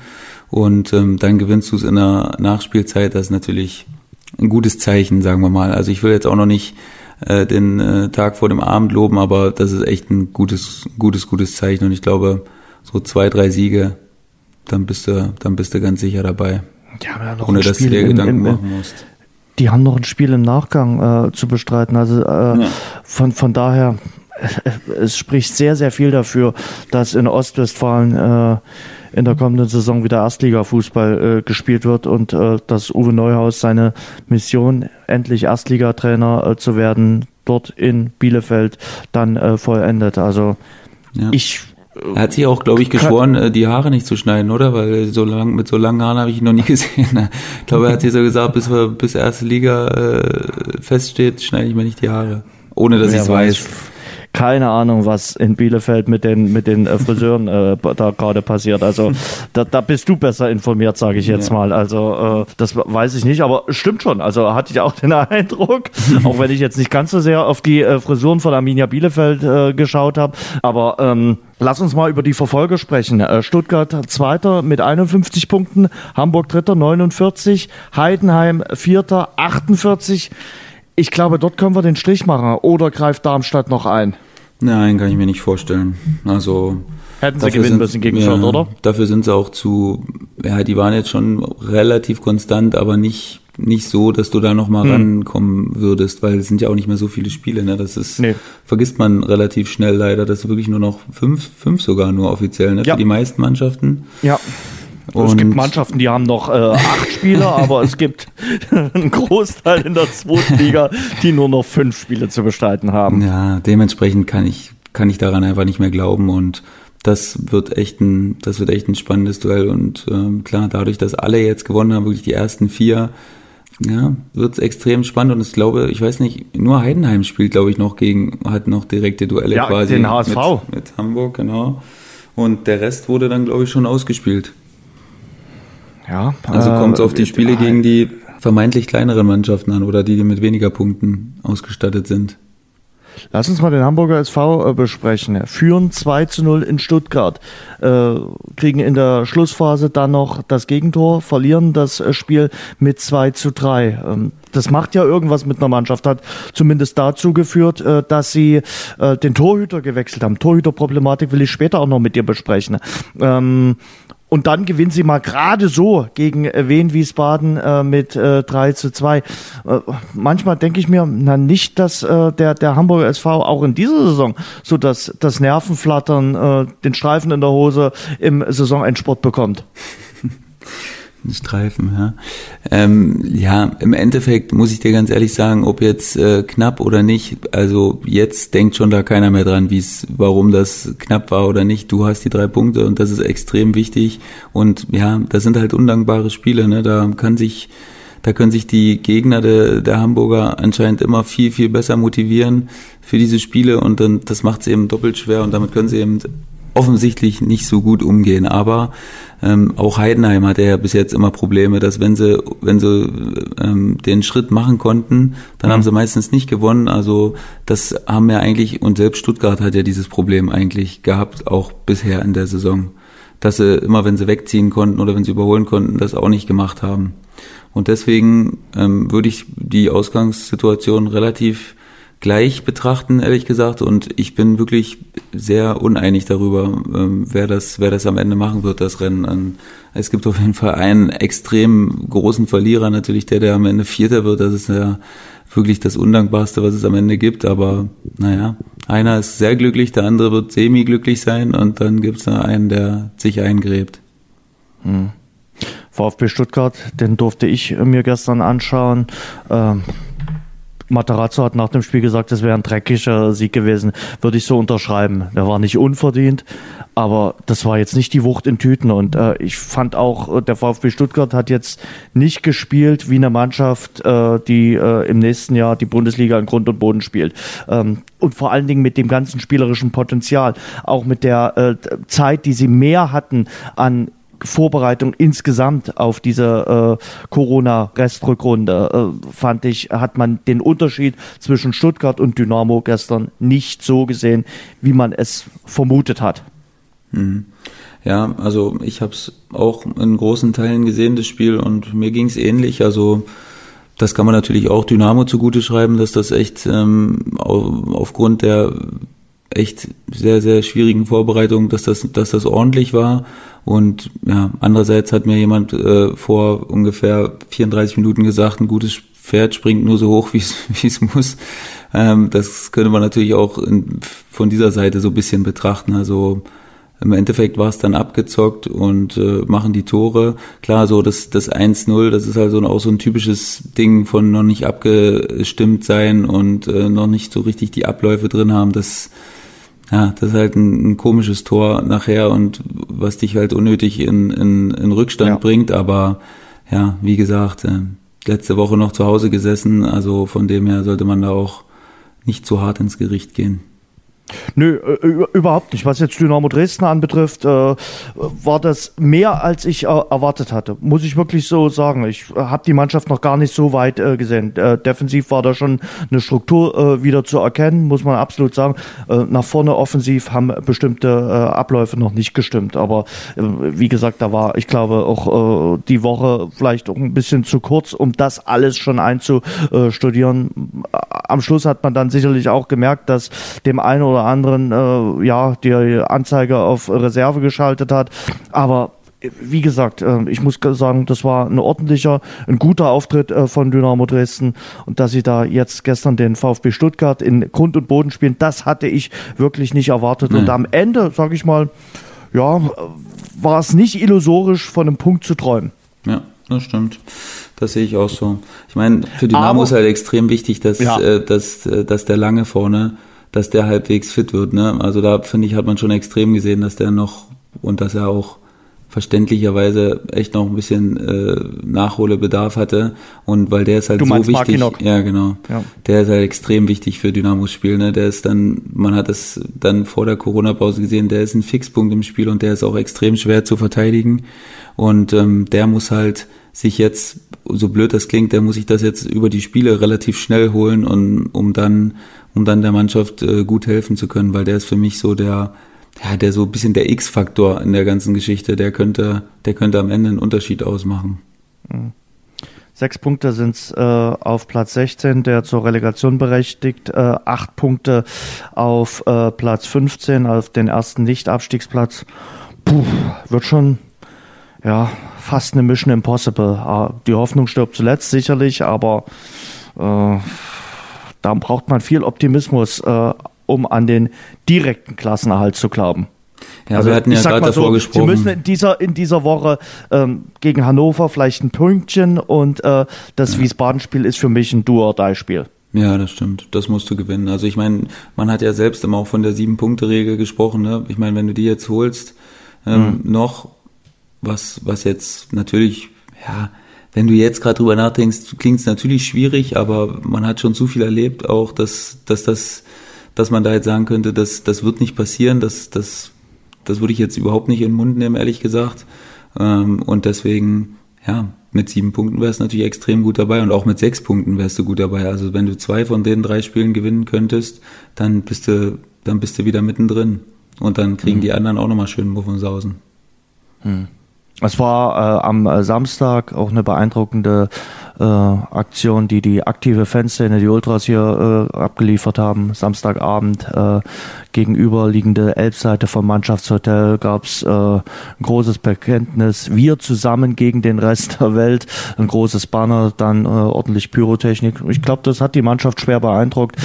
und ähm, dann gewinnst du es in der Nachspielzeit, das ist natürlich ein gutes Zeichen, sagen wir mal. Also ich will jetzt auch noch nicht äh, den äh, Tag vor dem Abend loben, aber das ist echt ein gutes, gutes, gutes Zeichen und ich glaube, so zwei, drei Siege, dann bist du, dann bist du ganz sicher dabei.
Ja, ohne dass du dir Gedanken im, im, machen musst die haben noch ein Spiel im Nachgang äh, zu bestreiten. Also äh, ja. von, von daher, es spricht sehr, sehr viel dafür, dass in Ostwestfalen äh, in der kommenden Saison wieder Erstliga-Fußball äh, gespielt wird und äh, dass Uwe Neuhaus seine Mission, endlich Erstligatrainer äh, zu werden, dort in Bielefeld dann äh, vollendet. Also ja. ich
er hat sich auch, glaube ich, geschworen, äh, die Haare nicht zu schneiden, oder? Weil so lang, mit so langen Haaren habe ich ihn noch nie gesehen. Ich glaube, er hat sich so gesagt, bis, wir, bis erste Liga äh, feststeht, schneide ich mir nicht die Haare. Ohne dass ich es weiß
keine Ahnung, was in Bielefeld mit den, mit den äh, Friseuren äh, da gerade passiert. Also da, da bist du besser informiert, sage ich jetzt ja. mal. Also äh, das weiß ich nicht, aber stimmt schon. Also hatte ich auch den Eindruck, auch wenn ich jetzt nicht ganz so sehr auf die äh, Frisuren von Arminia Bielefeld äh, geschaut habe. Aber ähm, Lass uns mal über die Verfolger sprechen. Äh, Stuttgart Zweiter mit 51 Punkten, Hamburg Dritter 49, Heidenheim Vierter 48. Ich glaube, dort können wir den Strich machen. Oder greift Darmstadt noch ein?
Nein, kann ich mir nicht vorstellen. Also
hätten sie gewinnen müssen gegen
ja,
Fürth, oder?
Dafür sind sie auch zu. Ja, die waren jetzt schon relativ konstant, aber nicht nicht so, dass du da noch mal hm. rankommen würdest, weil es sind ja auch nicht mehr so viele Spiele. Ne? Das ist nee. vergisst man relativ schnell leider. Das ist wirklich nur noch fünf, fünf sogar nur offiziell ne? Ja. für die meisten Mannschaften.
Ja. Und es gibt Mannschaften, die haben noch äh, acht Spieler, aber es gibt einen Großteil in der zweiten Liga, die nur noch fünf Spiele zu bestreiten haben.
Ja, dementsprechend kann ich, kann ich daran einfach nicht mehr glauben und das wird echt ein, das wird echt ein spannendes Duell und ähm, klar, dadurch, dass alle jetzt gewonnen haben, wirklich die ersten vier, ja, wird es extrem spannend und ich glaube, ich weiß nicht, nur Heidenheim spielt, glaube ich, noch gegen, hat noch direkte Duelle
ja,
quasi.
Den HSV.
Mit, mit Hamburg, genau. Und der Rest wurde dann, glaube ich, schon ausgespielt. Ja, also äh, kommt es auf die Spiele gegen die vermeintlich kleineren Mannschaften an oder die, die mit weniger Punkten ausgestattet sind.
Lass uns mal den Hamburger SV äh, besprechen. Führen 2 zu 0 in Stuttgart, äh, kriegen in der Schlussphase dann noch das Gegentor, verlieren das äh, Spiel mit 2 zu 3. Ähm, das macht ja irgendwas mit einer Mannschaft, hat zumindest dazu geführt, äh, dass sie äh, den Torhüter gewechselt haben. Torhüterproblematik will ich später auch noch mit dir besprechen. Ähm, und dann gewinnen sie mal gerade so gegen äh, Wien Wiesbaden äh, mit äh, 3 zu 2. Äh, manchmal denke ich mir, na nicht, dass äh, der, der Hamburger SV auch in dieser Saison so das, das Nervenflattern, äh, den Streifen in der Hose im Saisonendsport bekommt.
Streifen, ja. Ähm, ja, im Endeffekt muss ich dir ganz ehrlich sagen, ob jetzt äh, knapp oder nicht, also jetzt denkt schon da keiner mehr dran, wie es, warum das knapp war oder nicht. Du hast die drei Punkte und das ist extrem wichtig. Und ja, das sind halt undankbare Spiele, ne? Da kann sich, da können sich die Gegner de, der Hamburger anscheinend immer viel, viel besser motivieren für diese Spiele und dann das macht es eben doppelt schwer und damit können sie eben offensichtlich nicht so gut umgehen. Aber ähm, auch Heidenheim hatte ja bis jetzt immer Probleme, dass wenn sie, wenn sie ähm, den Schritt machen konnten, dann mhm. haben sie meistens nicht gewonnen. Also das haben wir eigentlich, und selbst Stuttgart hat ja dieses Problem eigentlich gehabt, auch bisher in der Saison. Dass sie immer, wenn sie wegziehen konnten oder wenn sie überholen konnten, das auch nicht gemacht haben. Und deswegen ähm, würde ich die Ausgangssituation relativ gleich betrachten, ehrlich gesagt. Und ich bin wirklich sehr uneinig darüber, ähm, wer das, wer das am Ende machen wird, das Rennen. Es gibt auf jeden Fall einen extrem großen Verlierer, natürlich der, der am Ende Vierter wird. Das ist ja wirklich das Undankbarste, was es am Ende gibt. Aber naja, einer ist sehr glücklich, der andere wird semi-glücklich sein und dann gibt es einen, der sich eingräbt.
Hm. VfB Stuttgart, den durfte ich mir gestern anschauen. Ähm, Materazzo hat nach dem Spiel gesagt, es wäre ein dreckiger Sieg gewesen. Würde ich so unterschreiben. Der war nicht unverdient, aber das war jetzt nicht die Wucht in Tüten. Und äh, ich fand auch, äh, der VfB Stuttgart hat jetzt nicht gespielt wie eine Mannschaft, äh, die äh, im nächsten Jahr die Bundesliga in Grund und Boden spielt. Ähm, und vor allen Dingen mit dem ganzen spielerischen Potenzial, auch mit der äh, Zeit, die sie mehr hatten an Vorbereitung insgesamt auf diese äh, Corona-Restrückrunde, äh, fand ich, hat man den Unterschied zwischen Stuttgart und Dynamo gestern nicht so gesehen, wie man es vermutet hat.
Mhm. Ja, also ich habe es auch in großen Teilen gesehen, das Spiel, und mir ging es ähnlich. Also das kann man natürlich auch Dynamo zugute schreiben, dass das echt ähm, aufgrund der echt sehr, sehr schwierigen Vorbereitung, dass das, dass das ordentlich war. Und ja, andererseits hat mir jemand äh, vor ungefähr 34 Minuten gesagt, ein gutes Pferd springt nur so hoch, wie es muss. Ähm, das könnte man natürlich auch in, von dieser Seite so ein bisschen betrachten. Also im Endeffekt war es dann abgezockt und äh, machen die Tore. Klar, so das, das 1-0, das ist also auch so ein typisches Ding von noch nicht abgestimmt sein und äh, noch nicht so richtig die Abläufe drin haben. Das ja, das ist halt ein, ein, komisches Tor nachher und was dich halt unnötig in, in, in Rückstand ja. bringt. Aber ja, wie gesagt, äh, letzte Woche noch zu Hause gesessen, also von dem her sollte man da auch nicht zu hart ins Gericht gehen.
Nö, äh, überhaupt nicht. Was jetzt Dynamo Dresden anbetrifft, äh, war das mehr, als ich äh, erwartet hatte. Muss ich wirklich so sagen. Ich habe die Mannschaft noch gar nicht so weit gesehen. Defensiv war da schon eine Struktur wieder zu erkennen, muss man absolut sagen. nach vorne offensiv haben bestimmte Abläufe noch nicht gestimmt. Aber wie gesagt, da war, ich glaube, auch die Woche vielleicht auch ein bisschen zu kurz, um das alles schon einzustudieren. Am Schluss hat man dann sicherlich auch gemerkt, dass dem einen oder oder anderen äh, ja die Anzeige auf Reserve geschaltet hat. Aber wie gesagt, äh, ich muss sagen, das war ein ordentlicher, ein guter Auftritt äh, von Dynamo Dresden und dass sie da jetzt gestern den VfB Stuttgart in Grund und Boden spielen, das hatte ich wirklich nicht erwartet. Nee. Und am Ende, sage ich mal, ja, war es nicht illusorisch, von einem Punkt zu träumen.
Ja, das stimmt. Das sehe ich auch so. Ich meine, für Dynamo Aber, ist halt extrem wichtig, dass, ja. äh, dass, äh, dass der lange vorne dass der halbwegs fit wird. Ne? Also da finde ich, hat man schon extrem gesehen, dass der noch und dass er auch verständlicherweise echt noch ein bisschen äh, Nachholbedarf hatte und weil der ist halt
du
so wichtig. Ja, genau. Ja. Der ist halt extrem wichtig für Dynamos Spiel, ne? Der ist dann man hat es dann vor der Corona Pause gesehen, der ist ein Fixpunkt im Spiel und der ist auch extrem schwer zu verteidigen und ähm, der muss halt sich jetzt so blöd das klingt, der muss sich das jetzt über die Spiele relativ schnell holen und um dann um dann der Mannschaft äh, gut helfen zu können, weil der ist für mich so der, ja, der so ein bisschen der X-Faktor in der ganzen Geschichte. Der könnte, der könnte am Ende einen Unterschied ausmachen.
Mhm. Sechs Punkte sind es äh, auf Platz 16, der zur Relegation berechtigt. Äh, acht Punkte auf äh, Platz 15, auf den ersten Nicht-Abstiegsplatz. Puh, wird schon ja fast eine Mission Impossible. Ah, die Hoffnung stirbt zuletzt sicherlich, aber äh, da braucht man viel Optimismus, äh, um an den direkten Klassenerhalt zu glauben.
Ja, also, wir hatten ja gerade davor so, gesprochen.
Sie müssen in dieser, in dieser Woche ähm, gegen Hannover vielleicht ein Pünktchen und äh, das ja. Wiesbaden-Spiel ist für mich ein Do-or-Die-Spiel.
Ja, das stimmt. Das musst du gewinnen. Also ich meine, man hat ja selbst immer auch von der Sieben-Punkte-Regel gesprochen. Ne? Ich meine, wenn du die jetzt holst, ähm, mhm. noch, was, was jetzt natürlich, ja, wenn du jetzt gerade drüber nachdenkst, klingt es natürlich schwierig, aber man hat schon zu viel erlebt, auch dass, dass das, dass man da jetzt sagen könnte, dass das wird nicht passieren, dass das das würde ich jetzt überhaupt nicht in den Mund nehmen, ehrlich gesagt. Ähm, und deswegen, ja, mit sieben Punkten wärst du natürlich extrem gut dabei und auch mit sechs Punkten wärst du gut dabei. Also wenn du zwei von den drei Spielen gewinnen könntest, dann bist du, dann bist du wieder mittendrin. Und dann kriegen mhm. die anderen auch nochmal schön Muffensausen.
Mhm. Es war äh, am Samstag auch eine beeindruckende äh, Aktion, die die aktive Fanszene, die Ultras hier äh, abgeliefert haben. Samstagabend äh, gegenüberliegende Elbseite vom Mannschaftshotel gab's äh, ein großes Bekenntnis. Wir zusammen gegen den Rest der Welt. Ein großes Banner, dann äh, ordentlich Pyrotechnik. Ich glaube, das hat die Mannschaft schwer beeindruckt,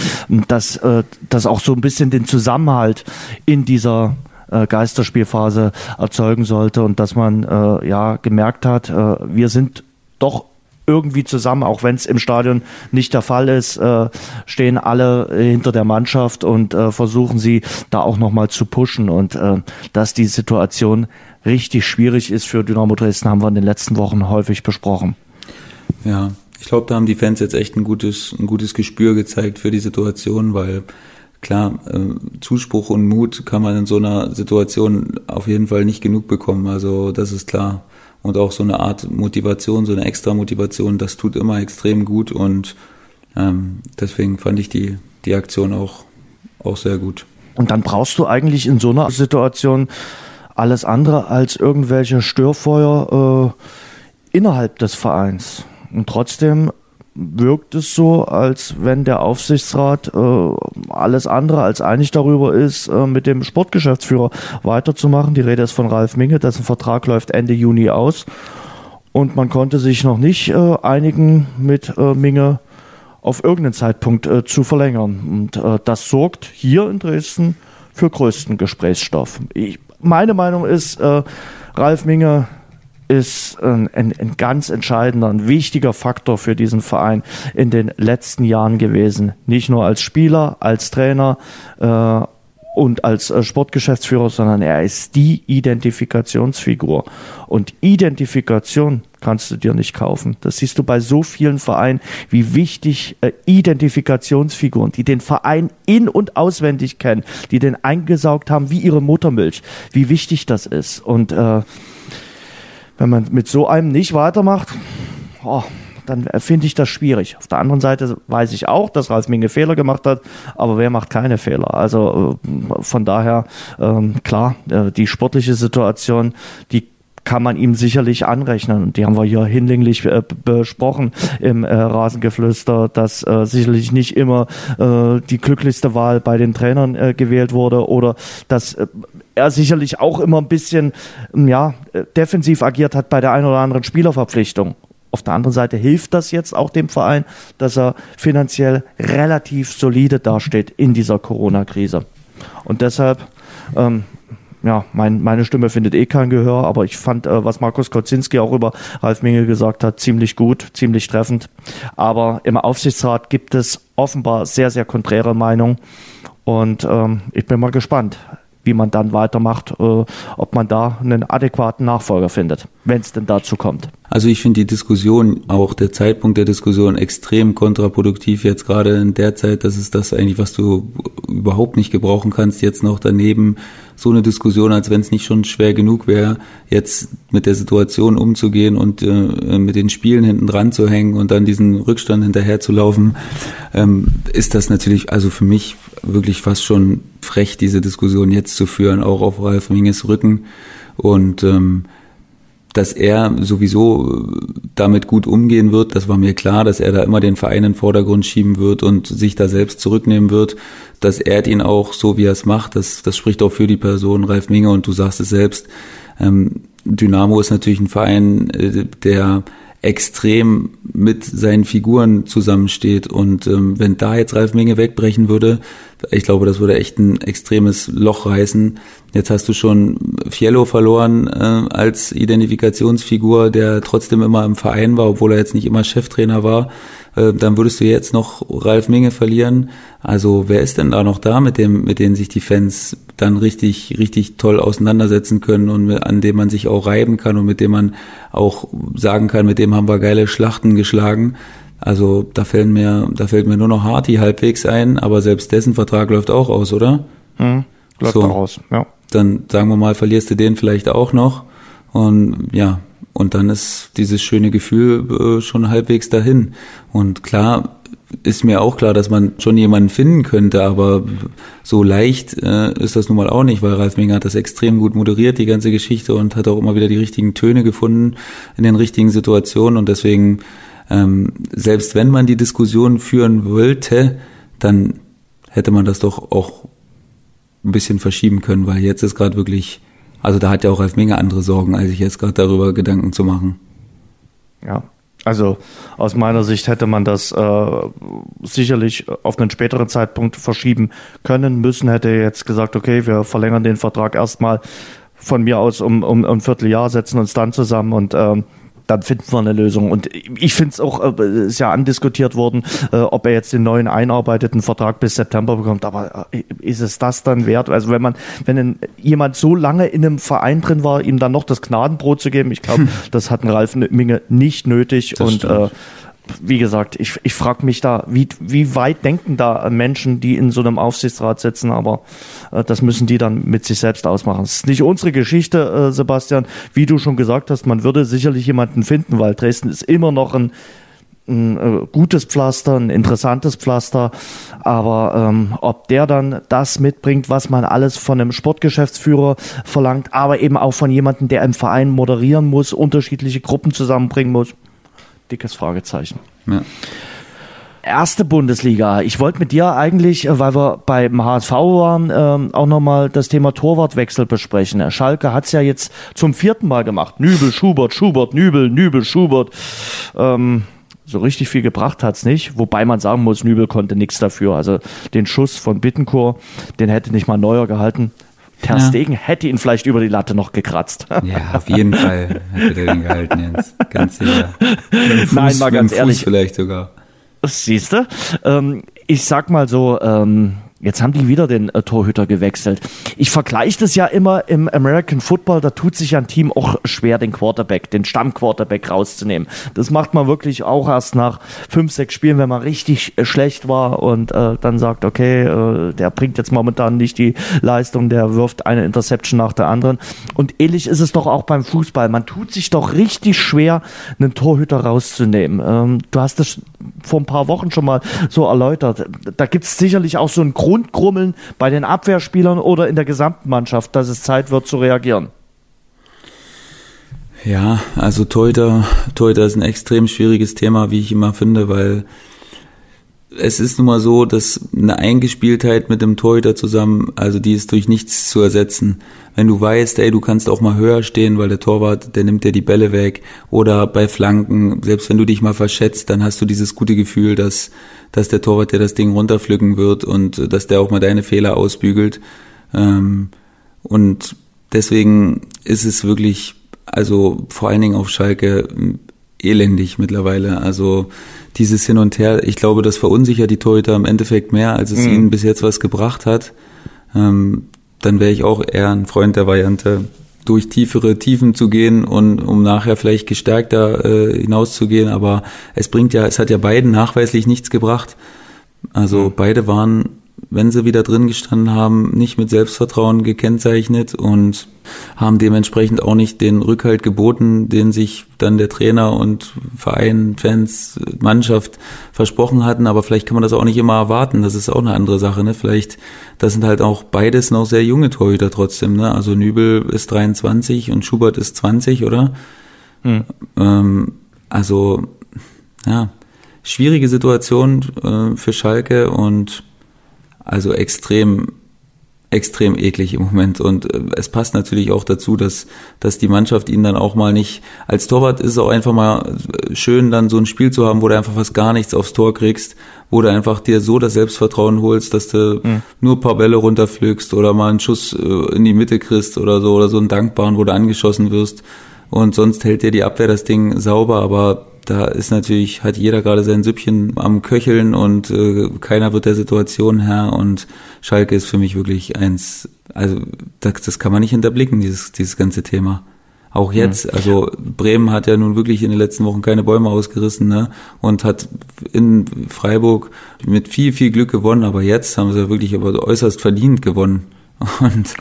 dass äh, das auch so ein bisschen den Zusammenhalt in dieser äh, Geisterspielphase erzeugen sollte und dass man äh, ja gemerkt hat, äh, wir sind doch irgendwie zusammen, auch wenn es im Stadion nicht der Fall ist, äh, stehen alle hinter der Mannschaft und äh, versuchen sie da auch nochmal zu pushen. Und äh, dass die Situation richtig schwierig ist für Dynamo Dresden, haben wir in den letzten Wochen häufig besprochen.
Ja, ich glaube, da haben die Fans jetzt echt ein gutes, ein gutes Gespür gezeigt für die Situation, weil klar, äh, Zuspruch und Mut kann man in so einer Situation auf jeden Fall nicht genug bekommen. Also das ist klar und auch so eine Art Motivation, so eine extra Motivation, das tut immer extrem gut und ähm, deswegen fand ich die, die Aktion auch, auch sehr gut.
Und dann brauchst du eigentlich in so einer Situation alles andere als irgendwelche Störfeuer äh, innerhalb des Vereins. Und trotzdem wirkt es so, als wenn der Aufsichtsrat äh, alles andere als einig darüber ist, äh, mit dem Sportgeschäftsführer weiterzumachen. Die Rede ist von Ralf Minge, dessen Vertrag läuft Ende Juni aus. Und man konnte sich noch nicht äh, einigen mit äh, Minge auf irgendeinen Zeitpunkt äh, zu verlängern. Und äh, das sorgt hier in Dresden für größten Gesprächsstoff. Ich, meine Meinung ist, Ralf Minge ist ein, ein, ein ganz entscheidender, ein wichtiger Faktor für diesen Verein in den letzten Jahren gewesen. Nicht nur als Spieler, als Trainer äh, und als äh, Sportgeschäftsführer, sondern er ist die Identifikationsfigur. Und Identifikation kannst du dir nicht kaufen. Das siehst du bei so vielen Vereinen, wie wichtig äh, Identifikationsfiguren, die den Verein in- und auswendig kennen, die den eingesaugt haben wie ihre Muttermilch, wie wichtig das ist. Und äh, wenn man mit so einem nicht weitermacht, oh, dann finde ich das schwierig. Auf der anderen Seite weiß ich auch, dass Ralf Minge Fehler gemacht hat, aber wer macht keine Fehler? Also äh, von daher, ähm, klar, äh, die sportliche Situation, die kann man ihm sicherlich anrechnen. Und die haben wir hier hinlänglich äh, besprochen im äh, Rasengeflüster, dass äh, sicherlich nicht immer äh, die glücklichste Wahl bei den Trainern äh, gewählt wurde oder dass er sicherlich auch immer ein bisschen ja, defensiv agiert hat bei der einen oder anderen Spielerverpflichtung. Auf der anderen Seite hilft das jetzt auch dem Verein, dass er finanziell relativ solide dasteht in dieser Corona-Krise. Und deshalb ähm, ja, mein, meine Stimme findet eh kein Gehör, aber ich fand, äh, was Markus Kocinski auch über Ralf Minge gesagt hat, ziemlich gut, ziemlich treffend. Aber im Aufsichtsrat gibt es offenbar sehr, sehr konträre Meinungen. Und ähm, ich bin mal gespannt, wie man dann weitermacht, äh, ob man da einen adäquaten Nachfolger findet, wenn es denn dazu kommt.
Also ich finde die Diskussion, auch der Zeitpunkt der Diskussion extrem kontraproduktiv jetzt gerade in der Zeit. Das ist das eigentlich, was du überhaupt nicht gebrauchen kannst. Jetzt noch daneben so eine Diskussion, als wenn es nicht schon schwer genug wäre, jetzt mit der Situation umzugehen und äh, mit den Spielen hinten dran zu hängen und dann diesen Rückstand hinterher zu laufen, ähm, ist das natürlich also für mich wirklich fast schon frech, diese Diskussion jetzt zu führen, auch auf Ralf Minges Rücken. Und ähm, dass er sowieso damit gut umgehen wird, das war mir klar, dass er da immer den Verein in den Vordergrund schieben wird und sich da selbst zurücknehmen wird. Das ehrt ihn auch so, wie er es macht. Das, das spricht auch für die Person Ralf Minge und du sagst es selbst. Ähm, Dynamo ist natürlich ein Verein, äh, der extrem mit seinen Figuren zusammensteht. Und ähm, wenn da jetzt Ralf Menge wegbrechen würde, ich glaube, das würde echt ein extremes Loch reißen. Jetzt hast du schon Fiello verloren äh, als Identifikationsfigur, der trotzdem immer im Verein war, obwohl er jetzt nicht immer Cheftrainer war. Äh, dann würdest du jetzt noch Ralf Menge verlieren. Also wer ist denn da noch da, mit dem, mit denen sich die Fans dann richtig, richtig toll auseinandersetzen können und an dem man sich auch reiben kann und mit dem man auch sagen kann, mit dem haben wir geile Schlachten geschlagen. Also da fällt mir, da fällt mir nur noch Harty halbwegs ein, aber selbst dessen Vertrag läuft auch aus, oder?
Hm, läuft so. auch aus, ja.
dann sagen wir mal, verlierst du den vielleicht auch noch. Und ja, und dann ist dieses schöne Gefühl äh, schon halbwegs dahin. Und klar, ist mir auch klar, dass man schon jemanden finden könnte, aber so leicht äh, ist das nun mal auch nicht, weil Ralf Menger hat das extrem gut moderiert, die ganze Geschichte, und hat auch immer wieder die richtigen Töne gefunden in den richtigen Situationen. Und deswegen, ähm, selbst wenn man die Diskussion führen wollte, dann hätte man das doch auch ein bisschen verschieben können, weil jetzt ist gerade wirklich, also da hat ja auch Ralf Menger andere Sorgen, als sich jetzt gerade darüber Gedanken zu machen.
Ja, also aus meiner Sicht hätte man das äh, sicherlich auf einen späteren Zeitpunkt verschieben können müssen. Hätte jetzt gesagt, okay, wir verlängern den Vertrag erstmal von mir aus um, um, um ein Vierteljahr, setzen uns dann zusammen und ähm, dann finden wir eine Lösung. Und ich finde es auch, äh, ist ja andiskutiert worden, äh, ob er jetzt den neuen einarbeiteten Vertrag bis September bekommt. Aber äh, ist es das dann wert? Also wenn man, wenn jemand so lange in einem Verein drin war, ihm dann noch das Gnadenbrot zu geben, ich glaube, hm. das hat ein Ralf Minge nicht nötig. Das und äh, wie gesagt, ich, ich frage mich da, wie, wie weit denken da Menschen, die in so einem Aufsichtsrat sitzen, aber äh, das müssen die dann mit sich selbst ausmachen. Es ist nicht unsere Geschichte, äh, Sebastian. Wie du schon gesagt hast, man würde sicherlich jemanden finden, weil Dresden ist immer noch ein, ein äh, gutes Pflaster, ein interessantes Pflaster, aber ähm, ob der dann das mitbringt, was man alles von einem Sportgeschäftsführer verlangt, aber eben auch von jemandem, der im Verein moderieren muss, unterschiedliche Gruppen zusammenbringen muss, dickes Fragezeichen. Ja. Erste Bundesliga. Ich wollte mit dir eigentlich, äh, weil wir beim HSV waren, ähm, auch nochmal das Thema Torwartwechsel besprechen. Schalke hat es ja jetzt zum vierten Mal gemacht. Nübel, Schubert, Schubert, Nübel, Nübel, Schubert. Ähm, so richtig viel gebracht hat es nicht, wobei man sagen muss, Nübel konnte nichts dafür. Also den Schuss von Bittenkur, den hätte nicht mal Neuer gehalten. Ter ja. Stegen hätte ihn vielleicht über die Latte noch gekratzt.
Ja, auf jeden Fall hätte er den gehalten, Jens. Ganz sicher.
Fuß, Nein, mal ganz ehrlich.
vielleicht sogar.
Siehst du? Ähm, ich sag mal so, ähm, Jetzt haben die wieder den äh, Torhüter gewechselt. Ich vergleiche das ja immer im American Football, da tut sich ein Team auch schwer, den Quarterback, den Stammquarterback rauszunehmen. Das macht man wirklich auch erst nach fünf, sechs Spielen, wenn man richtig äh, schlecht war und äh, dann sagt, okay, äh, der bringt jetzt momentan nicht die Leistung, der wirft eine Interception nach der anderen. Und ähnlich ist es doch auch beim Fußball. Man tut sich doch richtig schwer, einen Torhüter rauszunehmen. Ähm, du hast das vor ein paar Wochen schon mal so erläutert. Da gibt es sicherlich auch so einen Grundgrummeln bei den Abwehrspielern oder in der gesamten Mannschaft, dass es Zeit wird zu reagieren?
Ja, also Torhüter ist ein extrem schwieriges Thema, wie ich immer finde, weil es ist nun mal so, dass eine Eingespieltheit mit dem Torhüter zusammen, also die ist durch nichts zu ersetzen. Wenn du weißt, ey, du kannst auch mal höher stehen, weil der Torwart, der nimmt dir die Bälle weg oder bei Flanken, selbst wenn du dich mal verschätzt, dann hast du dieses gute Gefühl, dass, dass der Torwart dir das Ding runterpflücken wird und dass der auch mal deine Fehler ausbügelt. Ähm, und deswegen ist es wirklich, also vor allen Dingen auf Schalke, elendig mittlerweile. Also dieses Hin und Her, ich glaube, das verunsichert die Torhüter im Endeffekt mehr, als es mhm. ihnen bis jetzt was gebracht hat. Ähm, dann wäre ich auch eher ein Freund der Variante, durch tiefere Tiefen zu gehen und um nachher vielleicht gestärkter äh, hinauszugehen. Aber es bringt ja, es hat ja beiden nachweislich nichts gebracht. Also mhm. beide waren wenn sie wieder drin gestanden haben, nicht mit Selbstvertrauen gekennzeichnet und haben dementsprechend auch nicht den Rückhalt geboten, den sich dann der Trainer und Verein, Fans, Mannschaft versprochen hatten. Aber vielleicht kann man das auch nicht immer erwarten. Das ist auch eine andere Sache. Ne? Vielleicht, das sind halt auch beides noch sehr junge Torhüter trotzdem. Ne? Also Nübel ist 23 und Schubert ist 20, oder? Hm. Ähm, also, ja, schwierige Situation äh, für Schalke und also extrem, extrem eklig im Moment. Und äh, es passt natürlich auch dazu, dass, dass die Mannschaft ihn dann auch mal nicht, als Torwart ist es auch einfach mal schön, dann so ein Spiel zu haben, wo du einfach fast gar nichts aufs Tor kriegst, wo du einfach dir so das Selbstvertrauen holst, dass du mhm. nur ein paar Bälle runterpflückst oder mal einen Schuss äh, in die Mitte kriegst oder so, oder so einen dankbaren, wo du angeschossen wirst. Und sonst hält dir die Abwehr das Ding sauber, aber da ist natürlich, hat jeder gerade sein Süppchen am Köcheln und äh, keiner wird der Situation Herr und Schalke ist für mich wirklich eins, also das, das kann man nicht hinterblicken, dieses, dieses ganze Thema. Auch jetzt, mhm. also Bremen hat ja nun wirklich in den letzten Wochen keine Bäume ausgerissen, ne? Und hat in Freiburg mit viel, viel Glück gewonnen, aber jetzt haben sie wirklich aber äußerst verdient gewonnen. Und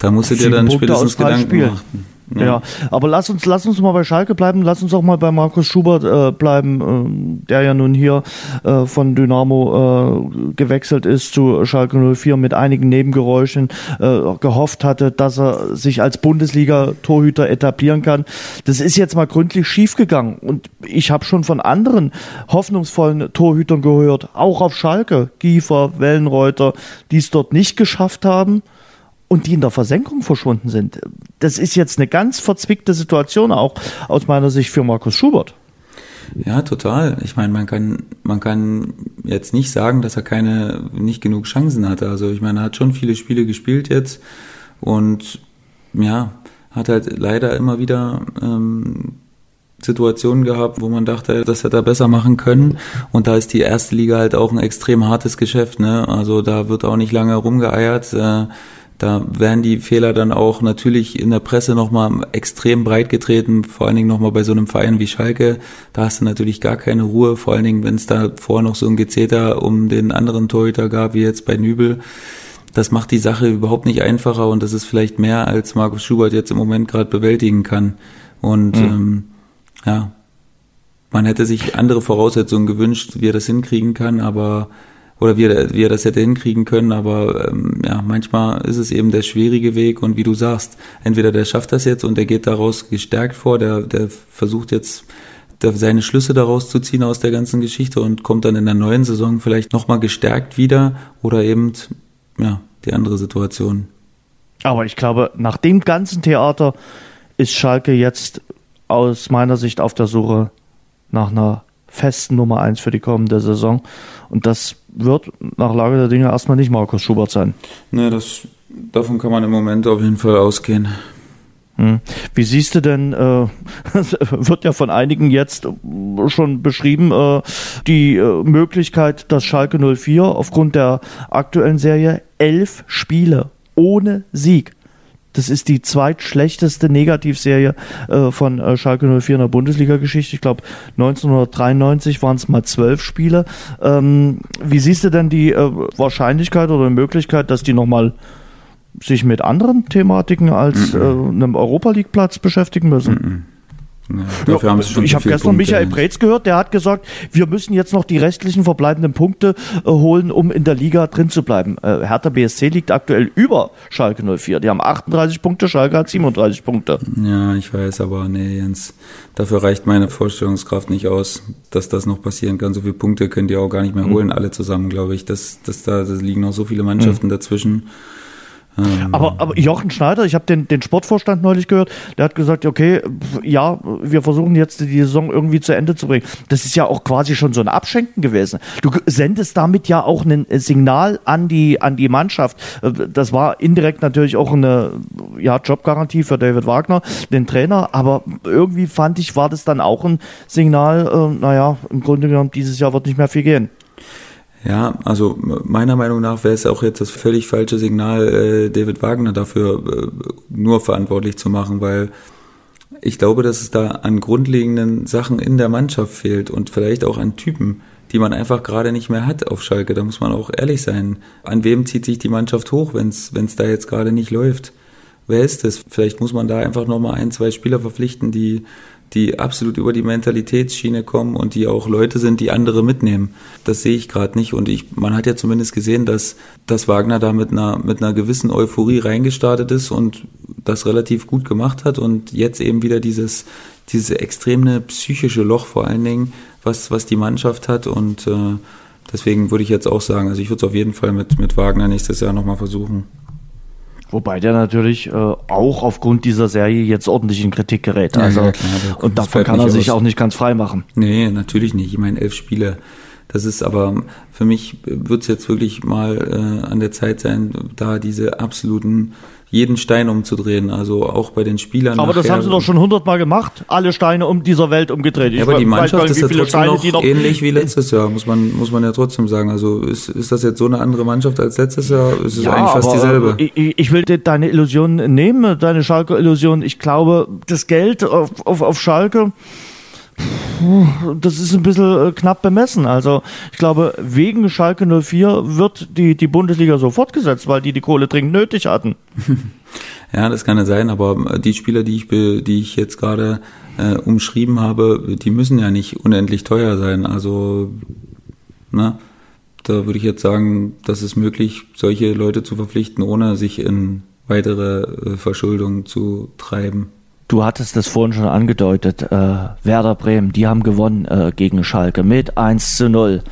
Da musst du dir dann Punkte spätestens Gedanken machen.
Ja. ja. aber lass uns, lass uns mal bei Schalke bleiben, lass uns auch mal bei Markus Schubert äh, bleiben, äh, der ja nun hier äh, von Dynamo äh, gewechselt ist zu Schalke 04 mit einigen Nebengeräuschen, äh, gehofft hatte, dass er sich als Bundesliga-Torhüter etablieren kann. Das ist jetzt mal gründlich schiefgegangen und ich habe schon von anderen hoffnungsvollen Torhütern gehört, auch auf Schalke, Giefer, Wellenreuter, die es dort nicht geschafft haben und die in der Versenkung verschwunden sind. Das ist jetzt eine ganz verzwickte Situation auch aus meiner Sicht für Markus Schubert.
Ja, total. Ich meine, man kann, man kann jetzt nicht sagen, dass er keine, nicht genug Chancen hatte. Also ich meine, er hat schon viele Spiele gespielt jetzt und ja, hat halt leider immer wieder ähm, Situationen gehabt, wo man dachte, das hätte er besser machen können. Und da ist die erste Liga halt auch ein extrem hartes Geschäft. Ne? Also da wird auch nicht lange rumgeeiert. Äh, da werden die Fehler dann auch natürlich in der Presse nochmal extrem breit getreten, vor allen Dingen nochmal bei so einem Verein wie Schalke. Da hast du natürlich gar keine Ruhe, vor allen Dingen, wenn es da vorher noch so ein Gezeter um den anderen Torhüter gab, wie jetzt bei Nübel. Das macht die Sache überhaupt nicht einfacher und das ist vielleicht mehr, als Markus Schubert jetzt im Moment gerade bewältigen kann. Und mhm. ähm, ja, man hätte sich andere Voraussetzungen gewünscht, wie er das hinkriegen kann, aber oder wie er, wie er das hätte hinkriegen können, aber ähm, ja, manchmal ist es eben der schwierige Weg und wie du sagst, entweder der schafft das jetzt und der geht daraus gestärkt vor, der, der versucht jetzt seine Schlüsse daraus zu ziehen aus der ganzen Geschichte und kommt dann in der neuen Saison vielleicht nochmal gestärkt wieder oder eben, ja, die andere Situation.
Aber ich glaube, nach dem ganzen Theater ist Schalke jetzt aus meiner Sicht auf der Suche nach einer festen Nummer eins für die kommende Saison. Und das wird nach Lage der Dinge erstmal nicht Markus Schubert sein.
Ne, das, davon kann man im Moment auf jeden Fall ausgehen.
Hm. Wie siehst du denn, äh, wird ja von einigen jetzt schon beschrieben, äh, die äh, Möglichkeit, dass Schalke 04 aufgrund der aktuellen Serie elf Spiele ohne Sieg das ist die zweitschlechteste Negativserie äh, von äh, Schalke 04 in der Bundesliga-Geschichte. Ich glaube, 1993 waren es mal zwölf Spiele. Ähm, wie siehst du denn die äh, Wahrscheinlichkeit oder Möglichkeit, dass die nochmal sich mit anderen Thematiken als mm -mm. einem Europa League-Platz beschäftigen müssen? Mm
ja, dafür ja, haben sie schon
ich habe gestern Punkte. Michael Preetz gehört, der hat gesagt, wir müssen jetzt noch die restlichen verbleibenden Punkte äh, holen, um in der Liga drin zu bleiben. Äh, Hertha BSC liegt aktuell über Schalke 04. Die haben 38 Punkte, Schalke hat 37 Punkte.
Ja, ich weiß, aber nee, Jens, dafür reicht meine Vorstellungskraft nicht aus, dass das noch passieren kann. So viele Punkte können die auch gar nicht mehr mhm. holen, mhm. alle zusammen, glaube ich. Das, das, da das liegen noch so viele Mannschaften mhm. dazwischen.
Ähm. Aber, aber Jochen Schneider, ich habe den, den Sportvorstand neulich gehört, der hat gesagt, okay, ja, wir versuchen jetzt die Saison irgendwie zu Ende zu bringen. Das ist ja auch quasi schon so ein Abschenken gewesen. Du sendest damit ja auch ein Signal an die, an die Mannschaft. Das war indirekt natürlich auch eine ja, Jobgarantie für David Wagner, den Trainer, aber irgendwie fand ich, war das dann auch ein Signal, äh, naja, im Grunde genommen, dieses Jahr wird nicht mehr viel gehen.
Ja, also meiner Meinung nach wäre es auch jetzt das völlig falsche Signal, äh, David Wagner dafür äh, nur verantwortlich zu machen, weil ich glaube, dass es da an grundlegenden Sachen in der Mannschaft fehlt und vielleicht auch an Typen, die man einfach gerade nicht mehr hat auf Schalke. Da muss man auch ehrlich sein. An wem zieht sich die Mannschaft hoch, wenn es da jetzt gerade nicht läuft? Wer ist es? Vielleicht muss man da einfach nochmal ein, zwei Spieler verpflichten, die die absolut über die Mentalitätsschiene kommen und die auch Leute sind, die andere mitnehmen. Das sehe ich gerade nicht. Und ich, man hat ja zumindest gesehen, dass, dass Wagner da mit einer, mit einer gewissen Euphorie reingestartet ist und das relativ gut gemacht hat und jetzt eben wieder dieses, dieses extreme psychische Loch vor allen Dingen, was, was die Mannschaft hat und äh, deswegen würde ich jetzt auch sagen, also ich würde es auf jeden Fall mit, mit Wagner nächstes Jahr nochmal versuchen.
Wobei der natürlich äh, auch aufgrund dieser Serie jetzt ordentlich in Kritik gerät. Also, ja, klar, und davon kann er sich aus. auch nicht ganz frei machen.
Nee, natürlich nicht. Ich meine, elf Spiele. Das ist aber für mich wird es jetzt wirklich mal äh, an der Zeit sein, da diese absoluten jeden Stein umzudrehen, also auch bei den Spielern.
Aber nachher. das haben sie doch schon hundertmal gemacht, alle Steine um dieser Welt umgedreht.
Ja, aber die Mannschaft ist ja trotzdem Steine, noch, noch ähnlich wie letztes Jahr, muss man, muss man ja trotzdem sagen. Also ist, ist das jetzt so eine andere Mannschaft als letztes Jahr? Ist es ja, eigentlich fast dieselbe?
Ich, ich will deine Illusion nehmen, deine Schalke-Illusion. Ich glaube, das Geld auf, auf, auf Schalke das ist ein bisschen äh, knapp bemessen. Also ich glaube, wegen Schalke 04 wird die, die Bundesliga so fortgesetzt, weil die die Kohle dringend nötig hatten.
Ja, das kann ja sein, aber die Spieler, die ich, die ich jetzt gerade äh, umschrieben habe, die müssen ja nicht unendlich teuer sein. Also, ne, da würde ich jetzt sagen, das ist möglich, solche Leute zu verpflichten, ohne sich in weitere äh, Verschuldung zu treiben.
Du hattest es vorhin schon angedeutet, äh, Werder Bremen, die haben gewonnen äh, gegen Schalke mit 1 zu 0.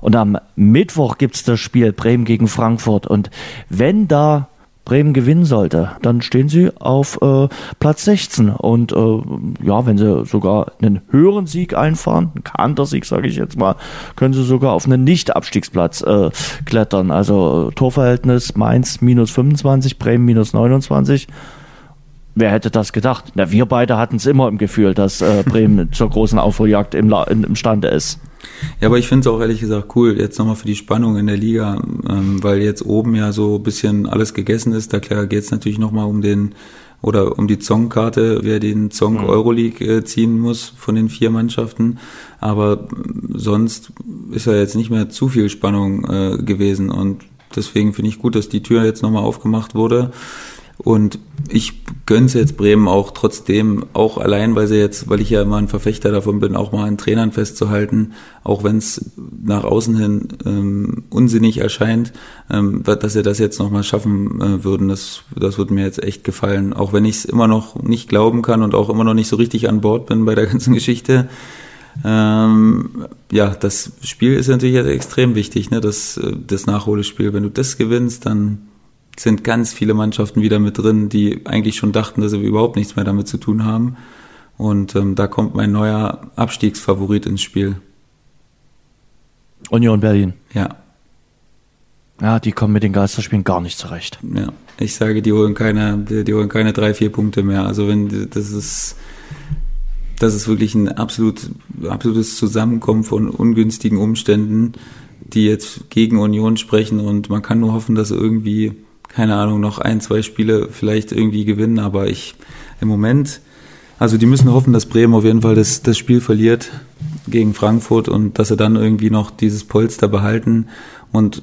Und am Mittwoch gibt's das Spiel Bremen gegen Frankfurt. Und wenn da Bremen gewinnen sollte, dann stehen sie auf äh, Platz 16. Und äh, ja, wenn sie sogar einen höheren Sieg einfahren, einen Kantersieg sage ich jetzt mal, können sie sogar auf einen Nicht-Abstiegsplatz äh, klettern. Also äh, Torverhältnis Mainz minus 25, Bremen minus 29. Wer hätte das gedacht? Na, wir beide hatten es immer im Gefühl, dass äh, Bremen zur großen Aufholjagd im, im, imstande ist.
Ja, aber ich finde es auch ehrlich gesagt cool, jetzt nochmal für die Spannung in der Liga, ähm, weil jetzt oben ja so ein bisschen alles gegessen ist. Da klar geht es natürlich nochmal um den oder um die Zongkarte, wer den Zong mhm. Euroleague äh, ziehen muss von den vier Mannschaften. Aber sonst ist ja jetzt nicht mehr zu viel Spannung äh, gewesen und deswegen finde ich gut, dass die Tür jetzt nochmal aufgemacht wurde. Und ich gönn's jetzt Bremen auch trotzdem, auch allein, weil sie jetzt, weil ich ja immer ein Verfechter davon bin, auch mal an Trainern festzuhalten, auch wenn es nach außen hin ähm, unsinnig erscheint, ähm, dass sie das jetzt nochmal schaffen äh, würden. Das, das würde mir jetzt echt gefallen. Auch wenn ich es immer noch nicht glauben kann und auch immer noch nicht so richtig an Bord bin bei der ganzen Geschichte. Ähm, ja, das Spiel ist natürlich jetzt extrem wichtig, ne? das, äh, das Nachholespiel. Wenn du das gewinnst, dann sind ganz viele Mannschaften wieder mit drin, die eigentlich schon dachten, dass sie überhaupt nichts mehr damit zu tun haben. Und ähm, da kommt mein neuer Abstiegsfavorit ins Spiel.
Union Berlin.
Ja.
Ja, die kommen mit den Geisterspielen gar nicht zurecht.
Ja, ich sage, die holen keine, die, die holen keine drei, vier Punkte mehr. Also wenn das ist, das ist wirklich ein absolut, absolutes Zusammenkommen von ungünstigen Umständen, die jetzt gegen Union sprechen und man kann nur hoffen, dass irgendwie keine Ahnung, noch ein, zwei Spiele vielleicht irgendwie gewinnen, aber ich im Moment, also die müssen hoffen, dass Bremen auf jeden Fall das, das Spiel verliert gegen Frankfurt und dass sie dann irgendwie noch dieses Polster behalten und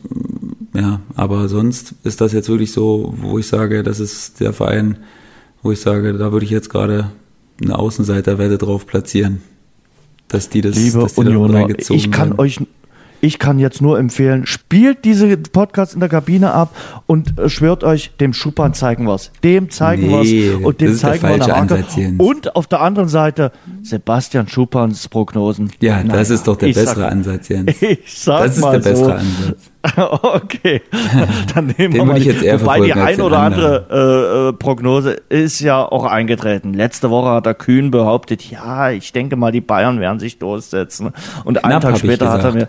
ja, aber sonst ist das jetzt wirklich so, wo ich sage, das ist der Verein, wo ich sage, da würde ich jetzt gerade eine Außenseiterwette drauf platzieren, dass die das,
Liebe
dass die
Unioner, ich kann werden. euch ich kann jetzt nur empfehlen, spielt diese Podcast in der Kabine ab und äh, schwört euch, dem Schuppan zeigen was. Dem zeigen nee, was und dem zeigen wir eine Marke. Und auf der anderen Seite Sebastian Schuppans Prognosen.
Ja, naja, das ist doch der bessere sag, Ansatz, Jens.
Ich sag
das ist
mal
der bessere so. Ansatz.
okay, dann nehmen wir mal
ich jetzt eher
Wobei die ein oder andere äh, äh, Prognose ist ja auch eingetreten. Letzte Woche hat der Kühn behauptet, ja, ich denke mal, die Bayern werden sich durchsetzen. Und Knapp einen Tag später hat er mir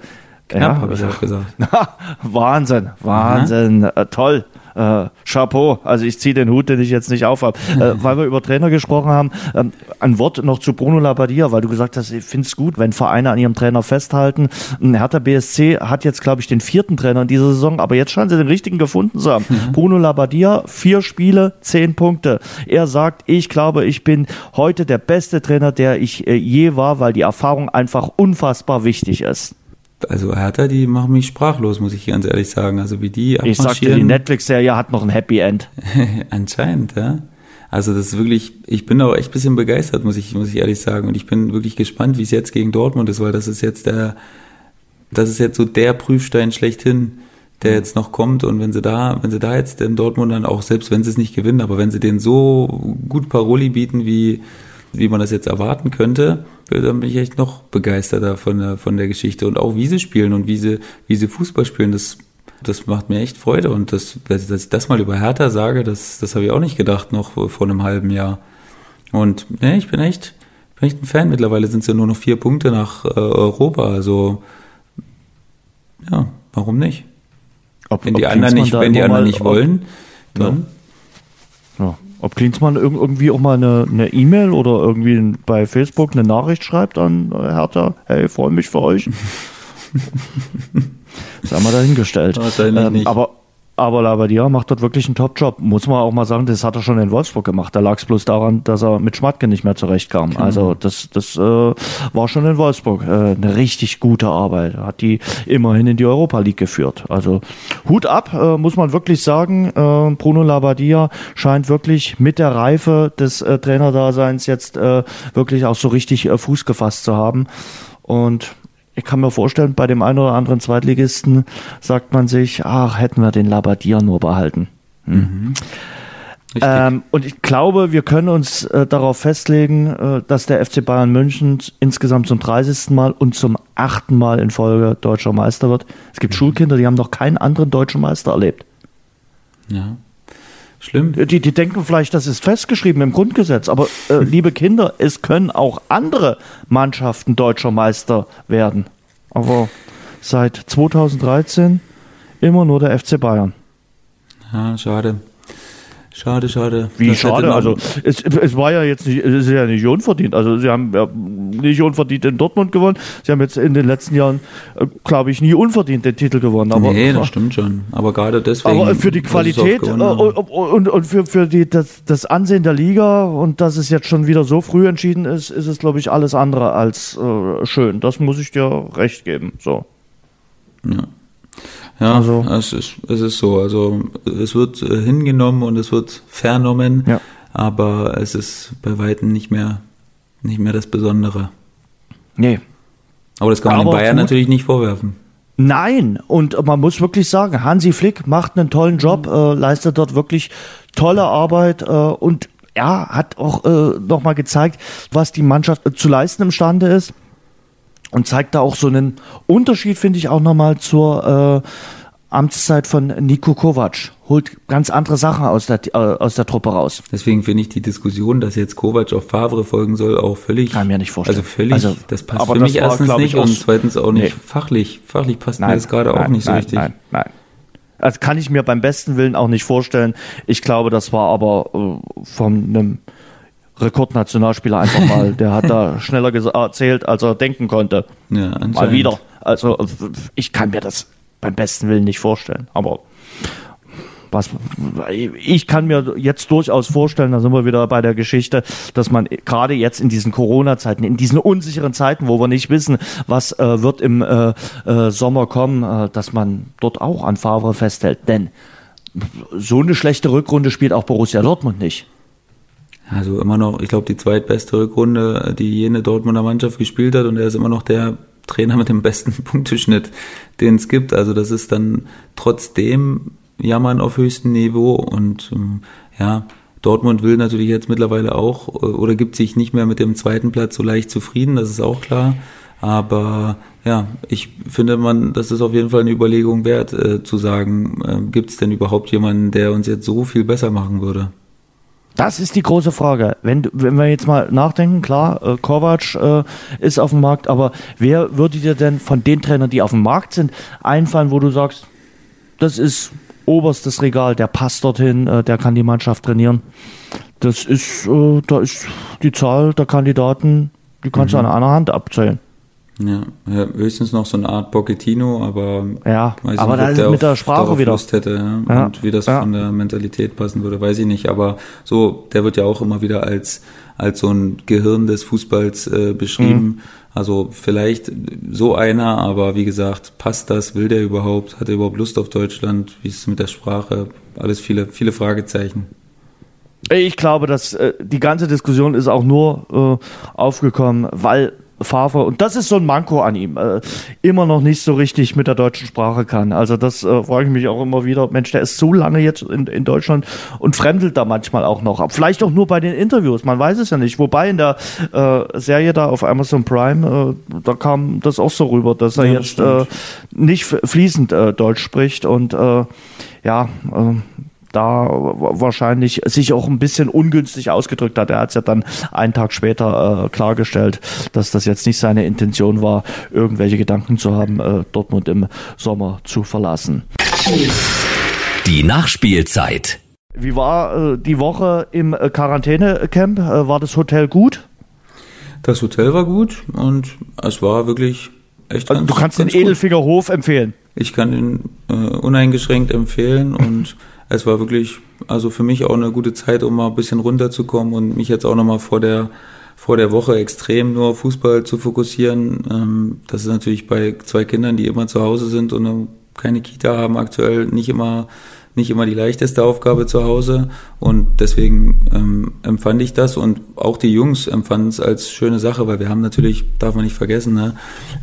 Knapp, ja, habe ich auch gesagt.
Wahnsinn, Wahnsinn, äh, toll. Äh, Chapeau, also ich ziehe den Hut, den ich jetzt nicht aufhab. äh, weil wir über Trainer gesprochen haben, ähm, ein Wort noch zu Bruno Labbadia, weil du gesagt hast, ich finde es gut, wenn Vereine an ihrem Trainer festhalten. Hertha BSC hat jetzt, glaube ich, den vierten Trainer in dieser Saison, aber jetzt scheinen sie den richtigen gefunden zu haben. Mhm. Bruno Labbadia, vier Spiele, zehn Punkte. Er sagt, ich glaube, ich bin heute der beste Trainer, der ich äh, je war, weil die Erfahrung einfach unfassbar wichtig ist
also Hertha, die machen mich sprachlos, muss ich ganz ehrlich sagen. Also wie die
Ich sagte, die Netflix-Serie hat noch ein Happy End.
Anscheinend, ja. Also das ist wirklich, ich bin auch echt ein bisschen begeistert, muss ich, muss ich ehrlich sagen. Und ich bin wirklich gespannt, wie es jetzt gegen Dortmund ist, weil das ist jetzt der, das ist jetzt so der Prüfstein schlechthin, der jetzt noch kommt. Und wenn sie da, wenn sie da jetzt den Dortmund dann auch, selbst wenn sie es nicht gewinnen, aber wenn sie den so gut Paroli bieten, wie, wie man das jetzt erwarten könnte, dann bin ich echt noch begeisterter von der, von der Geschichte und auch wie sie spielen und wie sie, wie sie Fußball spielen, das, das macht mir echt Freude und das, dass ich das mal über Hertha sage, das, das habe ich auch nicht gedacht noch vor einem halben Jahr. Und ne, ich bin echt, bin echt ein Fan. Mittlerweile sind es ja nur noch vier Punkte nach äh, Europa, also ja, warum nicht? Ob, wenn die anderen nicht, wenn die anderen nicht wollen, dann.
Ja. Ob Klinsmann irgendwie auch mal eine E-Mail e oder irgendwie bei Facebook eine Nachricht schreibt an äh, Hertha, hey, freue mich für euch. haben wir dahingestellt. Ähm, aber aber Labadia macht dort wirklich einen Top-Job. Muss man auch mal sagen, das hat er schon in Wolfsburg gemacht. Da lag es bloß daran, dass er mit Schmatke nicht mehr zurechtkam. Genau. Also das, das äh, war schon in Wolfsburg äh, eine richtig gute Arbeit. Hat die immerhin in die Europa League geführt. Also Hut ab, äh, muss man wirklich sagen. Äh, Bruno Labadia scheint wirklich mit der Reife des äh, Trainerdaseins jetzt äh, wirklich auch so richtig äh, Fuß gefasst zu haben. Und ich kann mir vorstellen, bei dem einen oder anderen Zweitligisten sagt man sich, ach, hätten wir den Labadia nur behalten. Hm. Mhm. Ähm, und ich glaube, wir können uns äh, darauf festlegen, äh, dass der FC Bayern München insgesamt zum 30. Mal und zum achten Mal in Folge deutscher Meister wird. Es gibt mhm. Schulkinder, die haben noch keinen anderen deutschen Meister erlebt.
Ja. Schlimm.
Die, die denken vielleicht, das ist festgeschrieben im Grundgesetz, aber äh, liebe Kinder, es können auch andere Mannschaften deutscher Meister werden. Aber seit 2013 immer nur der FC Bayern.
Ja, schade. Schade, schade.
Wie das schade? Also es, es war ja jetzt nicht, es ist ja nicht unverdient. Also sie haben ja nicht unverdient in Dortmund gewonnen. Sie haben jetzt in den letzten Jahren, äh, glaube ich, nie unverdient den Titel gewonnen.
Aber, nee, das stimmt schon. Aber gerade deswegen. Aber
für die Qualität äh, und, und, und, für, für die, das, das Ansehen der Liga und dass es jetzt schon wieder so früh entschieden ist, ist es, glaube ich, alles andere als äh, schön. Das muss ich dir recht geben. So.
Ja. Ja, also, es, ist, es ist so. Also es wird äh, hingenommen und es wird vernommen, ja. aber es ist bei Weitem nicht mehr, nicht mehr das Besondere.
Nee.
Aber das kann man aber den Bayern gut. natürlich nicht vorwerfen.
Nein, und man muss wirklich sagen, Hansi Flick macht einen tollen Job, äh, leistet dort wirklich tolle Arbeit äh, und ja, hat auch äh, nochmal gezeigt, was die Mannschaft äh, zu leisten imstande ist und zeigt da auch so einen Unterschied, finde ich, auch nochmal zur äh, Amtszeit von Niko Kovac. Holt ganz andere Sachen aus der, äh, aus der Truppe raus.
Deswegen finde ich die Diskussion, dass jetzt Kovac auf Favre folgen soll, auch völlig.
Kann mir nicht vorstellen.
Also völlig, also, das passt für mich war, erstens nicht und zweitens auch nicht nee. fachlich. Fachlich passt nein, mir das gerade auch nicht so
nein,
richtig.
Nein, nein. Also kann ich mir beim besten Willen auch nicht vorstellen. Ich glaube, das war aber äh, von einem Rekordnationalspieler einfach mal. Der hat da schneller erzählt, als er denken konnte. Ja, mal wieder. Also ich kann mir das beim besten Willen nicht vorstellen. Aber was ich kann mir jetzt durchaus vorstellen, da sind wir wieder bei der Geschichte, dass man gerade jetzt in diesen Corona-Zeiten, in diesen unsicheren Zeiten, wo wir nicht wissen, was äh, wird im äh, äh, Sommer kommen, äh, dass man dort auch an Favre festhält. Denn so eine schlechte Rückrunde spielt auch Borussia Dortmund nicht.
Also immer noch, ich glaube, die zweitbeste Rückrunde, die jene Dortmunder Mannschaft gespielt hat und er ist immer noch der Trainer mit dem besten Punkteschnitt, den es gibt. Also das ist dann trotzdem Jammern auf höchstem Niveau und ähm, ja, Dortmund will natürlich jetzt mittlerweile auch äh, oder gibt sich nicht mehr mit dem zweiten Platz so leicht zufrieden, das ist auch klar. Aber ja, ich finde man, das ist auf jeden Fall eine Überlegung wert, äh, zu sagen, äh, gibt es denn überhaupt jemanden, der uns jetzt so viel besser machen würde?
Das ist die große Frage. Wenn, wenn wir jetzt mal nachdenken, klar, äh, Kovac äh, ist auf dem Markt, aber wer würde dir denn von den Trainern, die auf dem Markt sind, einfallen, wo du sagst, das ist oberstes Regal, der passt dorthin, äh, der kann die Mannschaft trainieren. Das ist, äh, da ist die Zahl der Kandidaten, die kannst mhm. du an einer Hand abzählen.
Ja, höchstens noch so eine Art Pochettino, aber
ja, aber nicht, da ist mit der Sprache wieder
Lust hätte ja, ja. und wie das ja. von der Mentalität passen würde, weiß ich nicht. Aber so, der wird ja auch immer wieder als als so ein Gehirn des Fußballs äh, beschrieben. Mhm. Also vielleicht so einer, aber wie gesagt, passt das? Will der überhaupt? Hat er überhaupt Lust auf Deutschland? Wie ist es mit der Sprache? Alles viele viele Fragezeichen.
Ich glaube, dass äh, die ganze Diskussion ist auch nur äh, aufgekommen, weil Favre, und das ist so ein Manko an ihm, äh, immer noch nicht so richtig mit der deutschen Sprache kann. Also das äh, frage ich mich auch immer wieder. Mensch, der ist so lange jetzt in, in Deutschland und fremdelt da manchmal auch noch. Vielleicht auch nur bei den Interviews, man weiß es ja nicht. Wobei in der äh, Serie da auf Amazon Prime, äh, da kam das auch so rüber, dass er ja, jetzt äh, nicht fließend äh, Deutsch spricht und ja, äh, da wahrscheinlich sich auch ein bisschen ungünstig ausgedrückt hat. Er hat es ja dann einen Tag später äh, klargestellt, dass das jetzt nicht seine Intention war, irgendwelche Gedanken zu haben, äh, Dortmund im Sommer zu verlassen.
Die Nachspielzeit.
Wie war äh, die Woche im Quarantänecamp? Äh, war das Hotel gut?
Das Hotel war gut und es war wirklich echt
Also
ganz,
du kannst den. Edelfingerhof empfehlen.
Ich kann ihn äh, uneingeschränkt empfehlen und es war wirklich, also für mich auch eine gute Zeit, um mal ein bisschen runterzukommen und mich jetzt auch nochmal vor der vor der Woche extrem nur auf Fußball zu fokussieren. Ähm, das ist natürlich bei zwei Kindern, die immer zu Hause sind und keine Kita haben, aktuell nicht immer nicht immer die leichteste Aufgabe zu Hause und deswegen ähm, empfand ich das und auch die Jungs empfanden es als schöne Sache, weil wir haben natürlich, darf man nicht vergessen, ne,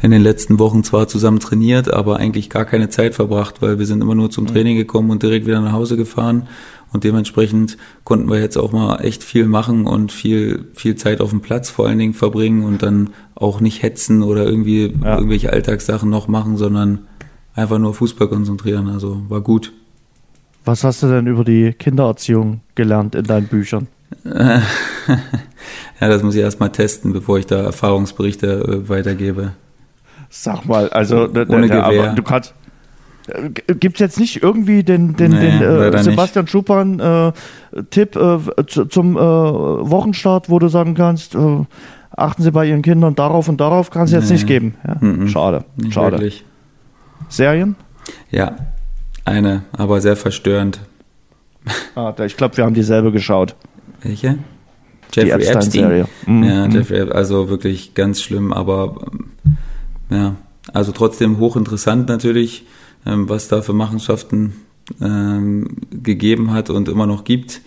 in den letzten Wochen zwar zusammen trainiert, aber eigentlich gar keine Zeit verbracht, weil wir sind immer nur zum Training gekommen und direkt wieder nach Hause gefahren und dementsprechend konnten wir jetzt auch mal echt viel machen und viel, viel Zeit auf dem Platz vor allen Dingen verbringen und dann auch nicht hetzen oder irgendwie
Ja.
irgendwelche Alltagssachen noch machen, sondern einfach nur Fußball konzentrieren. Also war gut.
Was hast du denn über die Kindererziehung gelernt in deinen Büchern?
ja, das muss ich erstmal testen, bevor ich da Erfahrungsberichte äh, weitergebe.
Sag mal, also der,
Ohne
der, aber du kannst. Gibt es jetzt nicht irgendwie den, den,
Nee,
den äh, Sebastian Schuppan äh, äh, zu, zum äh, Wochenstart, wo du sagen kannst, äh, achten Sie bei Ihren Kindern darauf und darauf, kann es jetzt
Nee.
nicht geben. Ja?
Mhm.
Schade,
Nicht
schade.
wirklich.
Serien?
Ja, eine, aber sehr verstörend.
Ah, ich glaube, wir haben dieselbe geschaut.
Welche?
Die
Jeffrey Epstein.
Epstein-Serie. Mhm.
Ja,
Mhm.
Jeffrey, also wirklich ganz schlimm, aber ähm, ja, also trotzdem hochinteressant natürlich, ähm, was da für Machenschaften ähm, gegeben hat und immer noch gibt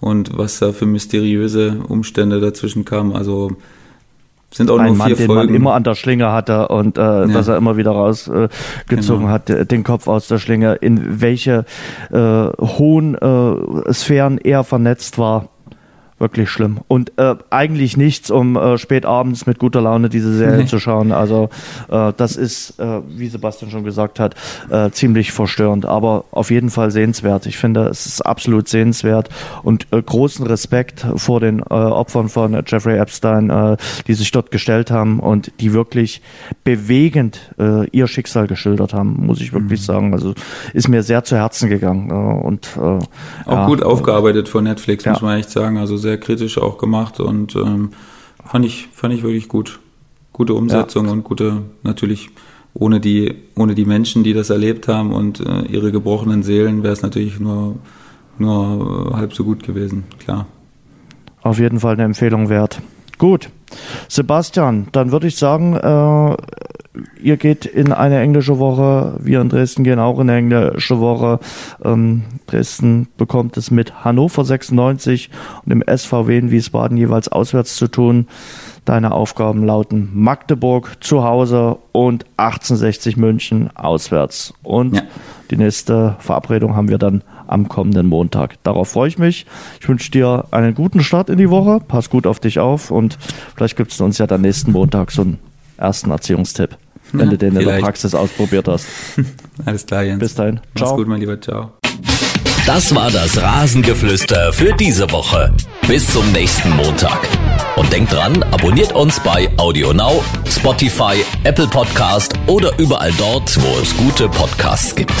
und was da für mysteriöse Umstände dazwischen kamen. Also sind auch
Ein
nur
Mann,
vier
den
Folgen.
man immer an der Schlinge hatte und äh, dass er immer wieder rausgezogen äh,
Genau.
hat, äh, den Kopf aus der Schlinge, in welche äh, hohen äh, Sphären er vernetzt war. Wirklich schlimm. Und äh, eigentlich nichts, um äh, spät abends mit guter Laune diese Serie
Nee.
zu schauen. Also äh, das ist, äh, wie Sebastian schon gesagt hat, äh, ziemlich verstörend, aber auf jeden Fall sehenswert. Ich finde, es ist absolut sehenswert und äh, großen Respekt vor den Opfern von Jeffrey Epstein, die sich dort gestellt haben und die wirklich bewegend ihr Schicksal geschildert haben, muss ich wirklich sagen. Also ist mir sehr zu Herzen gegangen. Und
Auch
ja,
gut aufgearbeitet von Netflix,
Ja.
muss man echt sagen. Also sehr kritisch auch gemacht und ähm, fand ich fand ich wirklich gut. Gute Umsetzung und gute natürlich ohne die ohne die Menschen, die das erlebt haben und äh, ihre gebrochenen Seelen, wäre es natürlich nur nur äh, halb so gut gewesen, klar.
Auf jeden Fall eine Empfehlung wert. Gut. Sebastian, dann würde ich sagen, äh, ihr geht in eine englische Woche. Wir in Dresden gehen auch in eine englische Woche. Ähm, Dresden bekommt es mit Hannover 96 und dem SVW in Wiesbaden jeweils auswärts zu tun. Deine Aufgaben lauten Magdeburg zu Hause und 1860 München auswärts. Und
Ja.
die nächste Verabredung haben wir dann am kommenden Montag. Darauf freue ich mich. Ich wünsche dir einen guten Start in die Woche. Pass gut auf dich auf und vielleicht gibt es uns ja dann nächsten Montag so einen ersten Erziehungstipp, wenn
Ja,
du den in der
vielleicht.
Praxis ausprobiert hast.
Alles klar, Jens.
Bis dahin.
Mach's
Ciao.
gut, mein Lieber. Ciao.
Das war das Rasengeflüster für diese Woche. Bis zum nächsten Montag. Und denkt dran, abonniert uns bei AudioNow, Spotify, Apple Podcast oder überall dort, wo es gute Podcasts gibt.